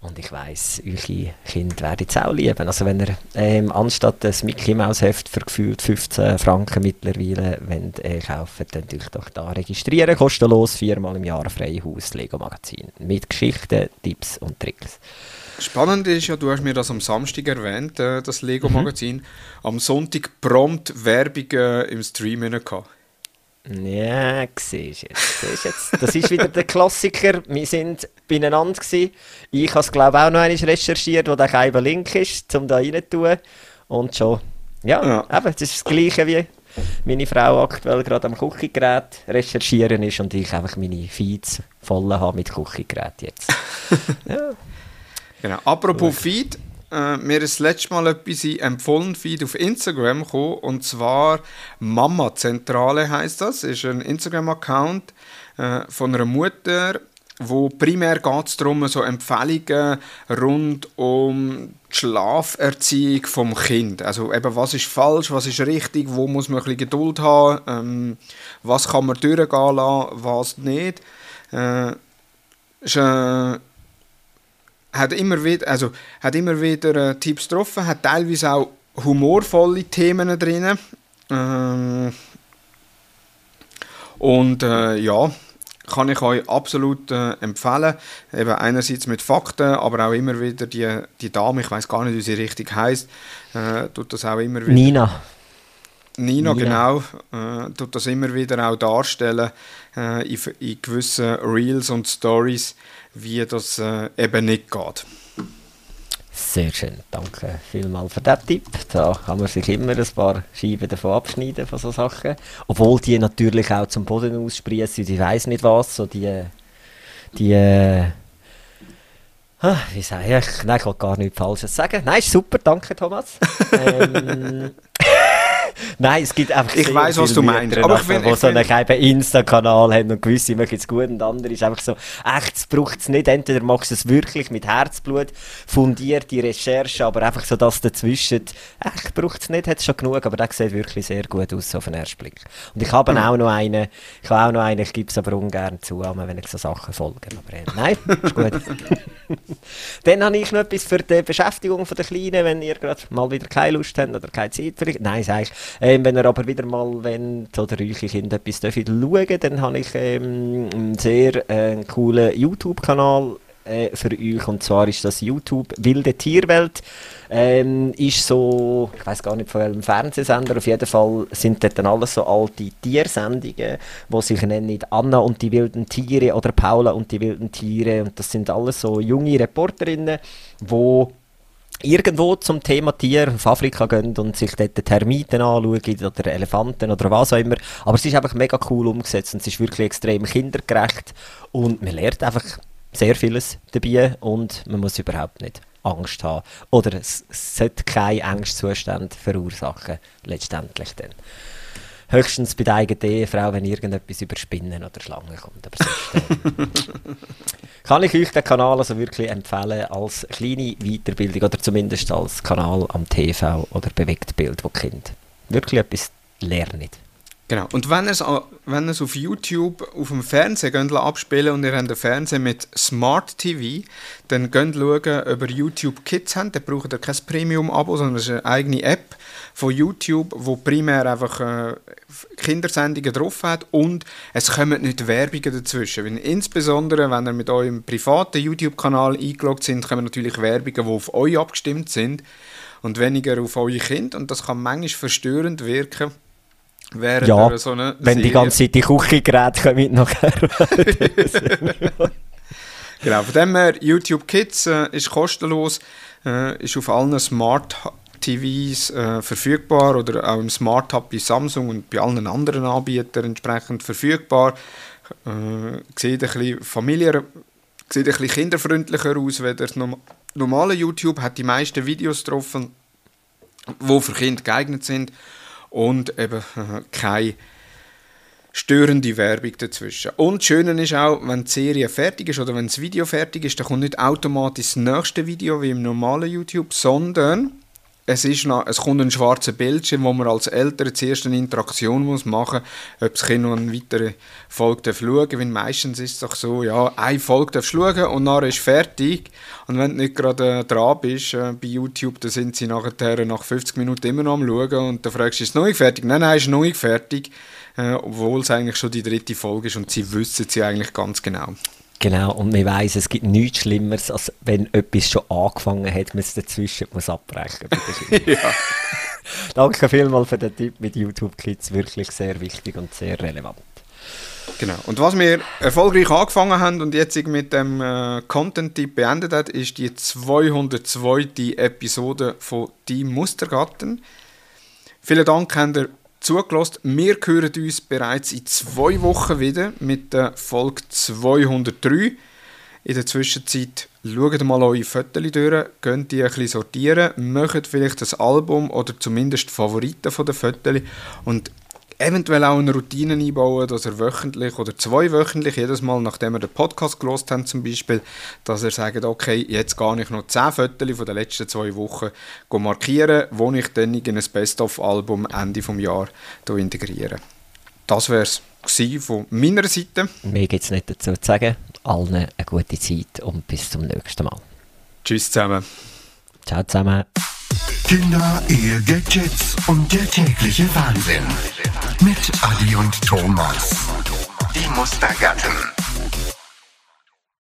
Und ich weiss, eure Kinder werden es auch lieben. Also wenn ihr ähm, anstatt das Mickey Mouse Heft für gefühlt 15 Franken mittlerweile wollt, äh, kaufen, dann euch doch da registrieren. Kostenlos, viermal im Jahr Freihaus Lego Magazin. Mit Geschichten, Tipps und Tricks. Spannend ist ja, du hast mir das am Samstag erwähnt, äh, das Lego Magazin. Mhm. Am Sonntag prompt Werbung äh, im Stream gehabt. Ja, siehst jetzt, siehst jetzt. Das ist wieder der Klassiker. Wir sind beieinander gewesen. Ich habe es glaube auch noch einmal recherchiert, wo der Keiber Link ist, um da rein tun. Und schon. Ja, ja, eben, das ist das Gleiche wie meine Frau aktuell gerade am Küchengerät recherchieren ist und ich einfach meine Feeds voll habe mit Küchengerät jetzt. *laughs* ja. Genau. Apropos Feed, äh, mir das letzte Mal etwas empfohlen Feed auf Instagram gekommen, und zwar Mama Zentrale heißt das. Ist ein Instagram-Account äh, von einer Mutter, wo primär geht es darum, so Empfehlungen rund um die Schlaferziehung vom Kind. Also eben, was ist falsch, was ist richtig, wo muss man ein bisschen Geduld haben, ähm, was kann man durchgehen lassen, was nicht. Äh, ist, äh, hat immer wieder, also, hat immer wieder äh, Tipps getroffen, hat teilweise auch humorvolle Themen drin. Ähm, und äh, ja, kann ich euch absolut äh, empfehlen. Eben einerseits mit Fakten, aber auch immer wieder die, die Dame, ich weiß gar nicht, wie sie richtig heißt, äh, tut das auch immer wieder. Nina. Nina, Nina. genau, äh, tut das immer wieder auch darstellen äh, in, in gewissen Reels und Stories wie das äh, eben nicht geht. Sehr schön, danke vielmals für diesen Tipp. Da kann man sich immer ein paar Scheiben davon abschneiden, von so Sachen. Obwohl die natürlich auch zum Boden aussprießen, ich weiß nicht was, so die, die, äh, ah, wie sage ich, nein, ich will gar nichts Falsches sagen. Nein, ist super, danke Thomas. *laughs* ähm, Nein, es gibt einfach Ich weiß, was du meinst. Aber ich will, wo so einen Insta-Kanal haben und gewisse machen es gut und andere ist einfach so, echt, es braucht es nicht. Entweder machst du es wirklich mit Herzblut, fundierte Recherche, aber einfach so das dazwischen, echt, braucht es nicht, hat es schon genug, aber der sieht wirklich sehr gut aus auf den ersten Blick. Und ich habe mhm. auch noch einen, ich habe auch noch einen, ich gebe es aber ungern zu, wenn ich so Sachen folge. Aber äh, nein, ist gut. *laughs* Dann habe ich noch etwas für die Beschäftigung der Kleinen, wenn ihr gerade mal wieder keine Lust habt oder keine Zeit vielleicht. Nein, sage ich. Ähm, wenn ihr aber wieder mal, wenn oder eure Kinder etwas schauen dann habe ich ähm, einen sehr äh, coolen YouTube-Kanal äh, für euch. Und zwar ist das YouTube Wilde Tierwelt. Ähm, ist so, ich weiß gar nicht von welchem Fernsehsender, auf jeden Fall sind dort dann alles so alte Tiersendungen, die sich nennen Anna und die wilden Tiere oder Paula und die wilden Tiere. Und das sind alles so junge Reporterinnen, die irgendwo zum Thema Tier auf Afrika gehen und sich dort Termiten anschauen oder Elefanten oder was auch immer. Aber es ist einfach mega cool umgesetzt und es ist wirklich extrem kindergerecht und man lernt einfach sehr vieles dabei und man muss überhaupt nicht Angst haben. Oder es, sollte keine Angstzustände verursachen, letztendlich dann. Höchstens bei der eigenen Ehefrau, wenn irgendetwas über Spinnen oder Schlangen kommt. Aber sonst, äh, *laughs* kann ich euch den Kanal also wirklich empfehlen als kleine Weiterbildung oder zumindest als Kanal am TV oder Bewegtbild, wo Kind wirklich etwas lernen. Genau. Und wenn ihr es wenn auf YouTube auf dem Fernsehen abspielen und ihr habt einen Fernseher mit Smart TV, dann ihr schauen, ob ihr YouTube Kids habt. Dann braucht ihr kein Premium-Abo, sondern es ist eine eigene App von YouTube, wo primär einfach äh, Kindersendungen drauf hat und es kommen nicht Werbungen dazwischen. Weil insbesondere, wenn ihr mit eurem privaten YouTube-Kanal eingeloggt sind, kommen natürlich Werbungen, die auf euch abgestimmt sind und weniger auf eure Kinder. Und das kann manchmal verstörend wirken Während ja, so wenn Serie. die ganze Zeit die Küchengeräte kommen nachher. *laughs* genau, von dem her, YouTube Kids äh, ist kostenlos, äh, ist auf allen Smart TVs äh, verfügbar oder auch im Smart Hub bei Samsung und bei allen anderen Anbietern entsprechend verfügbar. Äh, sieht ein bisschen familiär, sieht ein bisschen kinderfreundlicher aus, als das normale YouTube hat die meisten Videos drauf, die für Kinder geeignet sind und eben *laughs* keine störende Werbung dazwischen. Und das Schöne ist auch, wenn die Serie fertig ist oder wenn das Video fertig ist, dann kommt nicht automatisch das nächste Video wie im normalen YouTube, sondern es, ist noch, es kommt ein schwarzer Bildschirm, wo man als Eltern zuerst eine Interaktion muss machen muss, ob das Kind noch eine weitere Folge schauen darf. Weil meistens ist es doch so, ja, eine Folge darfst schauen und dann ist fertig. Und wenn du nicht gerade äh, dran bist äh, bei YouTube, dann sind sie nachher nach 50 Minuten immer noch am Schauen und dann fragst du, ist es noch nicht fertig? Nein, nein, ist noch nicht fertig. Äh, obwohl es eigentlich schon die dritte Folge ist und sie wissen sie eigentlich ganz genau. Genau, und man weiss, es gibt nichts Schlimmeres, als wenn etwas schon angefangen hat, man es dazwischen muss abbrechen *laughs* ja. Danke vielmals für den Tipp mit YouTube Kids, wirklich sehr wichtig und sehr relevant. Genau. Und was wir erfolgreich angefangen haben und jetzt mit dem äh, Content-Tipp beendet hat, ist die 202. Episode von Die Mustergatten. Vielen Dank, habt ihr zugelassen. Wir hören uns bereits in zwei Wochen wieder mit der Folge 203. In der Zwischenzeit schaut mal eure Fotos durch, könnt die ein bisschen sortieren, macht vielleicht das Album oder zumindest Favoriten von den Fotos und eventuell auch eine Routine einbauen, dass er wöchentlich oder zweiwöchentlich, jedes Mal, nachdem er den Podcast gelost haben zum Beispiel, dass er sagt, okay, jetzt gehe ich noch 10 Fotos von den letzten zwei Wochen markieren, wo ich dann in ein Best-of-Album Ende des Jahres integriere. Das wäre es von meiner Seite. Mehr gibt es nicht dazu zu sagen. Allen eine gute Zeit und bis zum nächsten Mal. Tschüss zusammen. Ciao zusammen. Kinder, Ehe, Gadgets und der tägliche Wahnsinn. Mit Adi und Thomas. Die Mustergatten.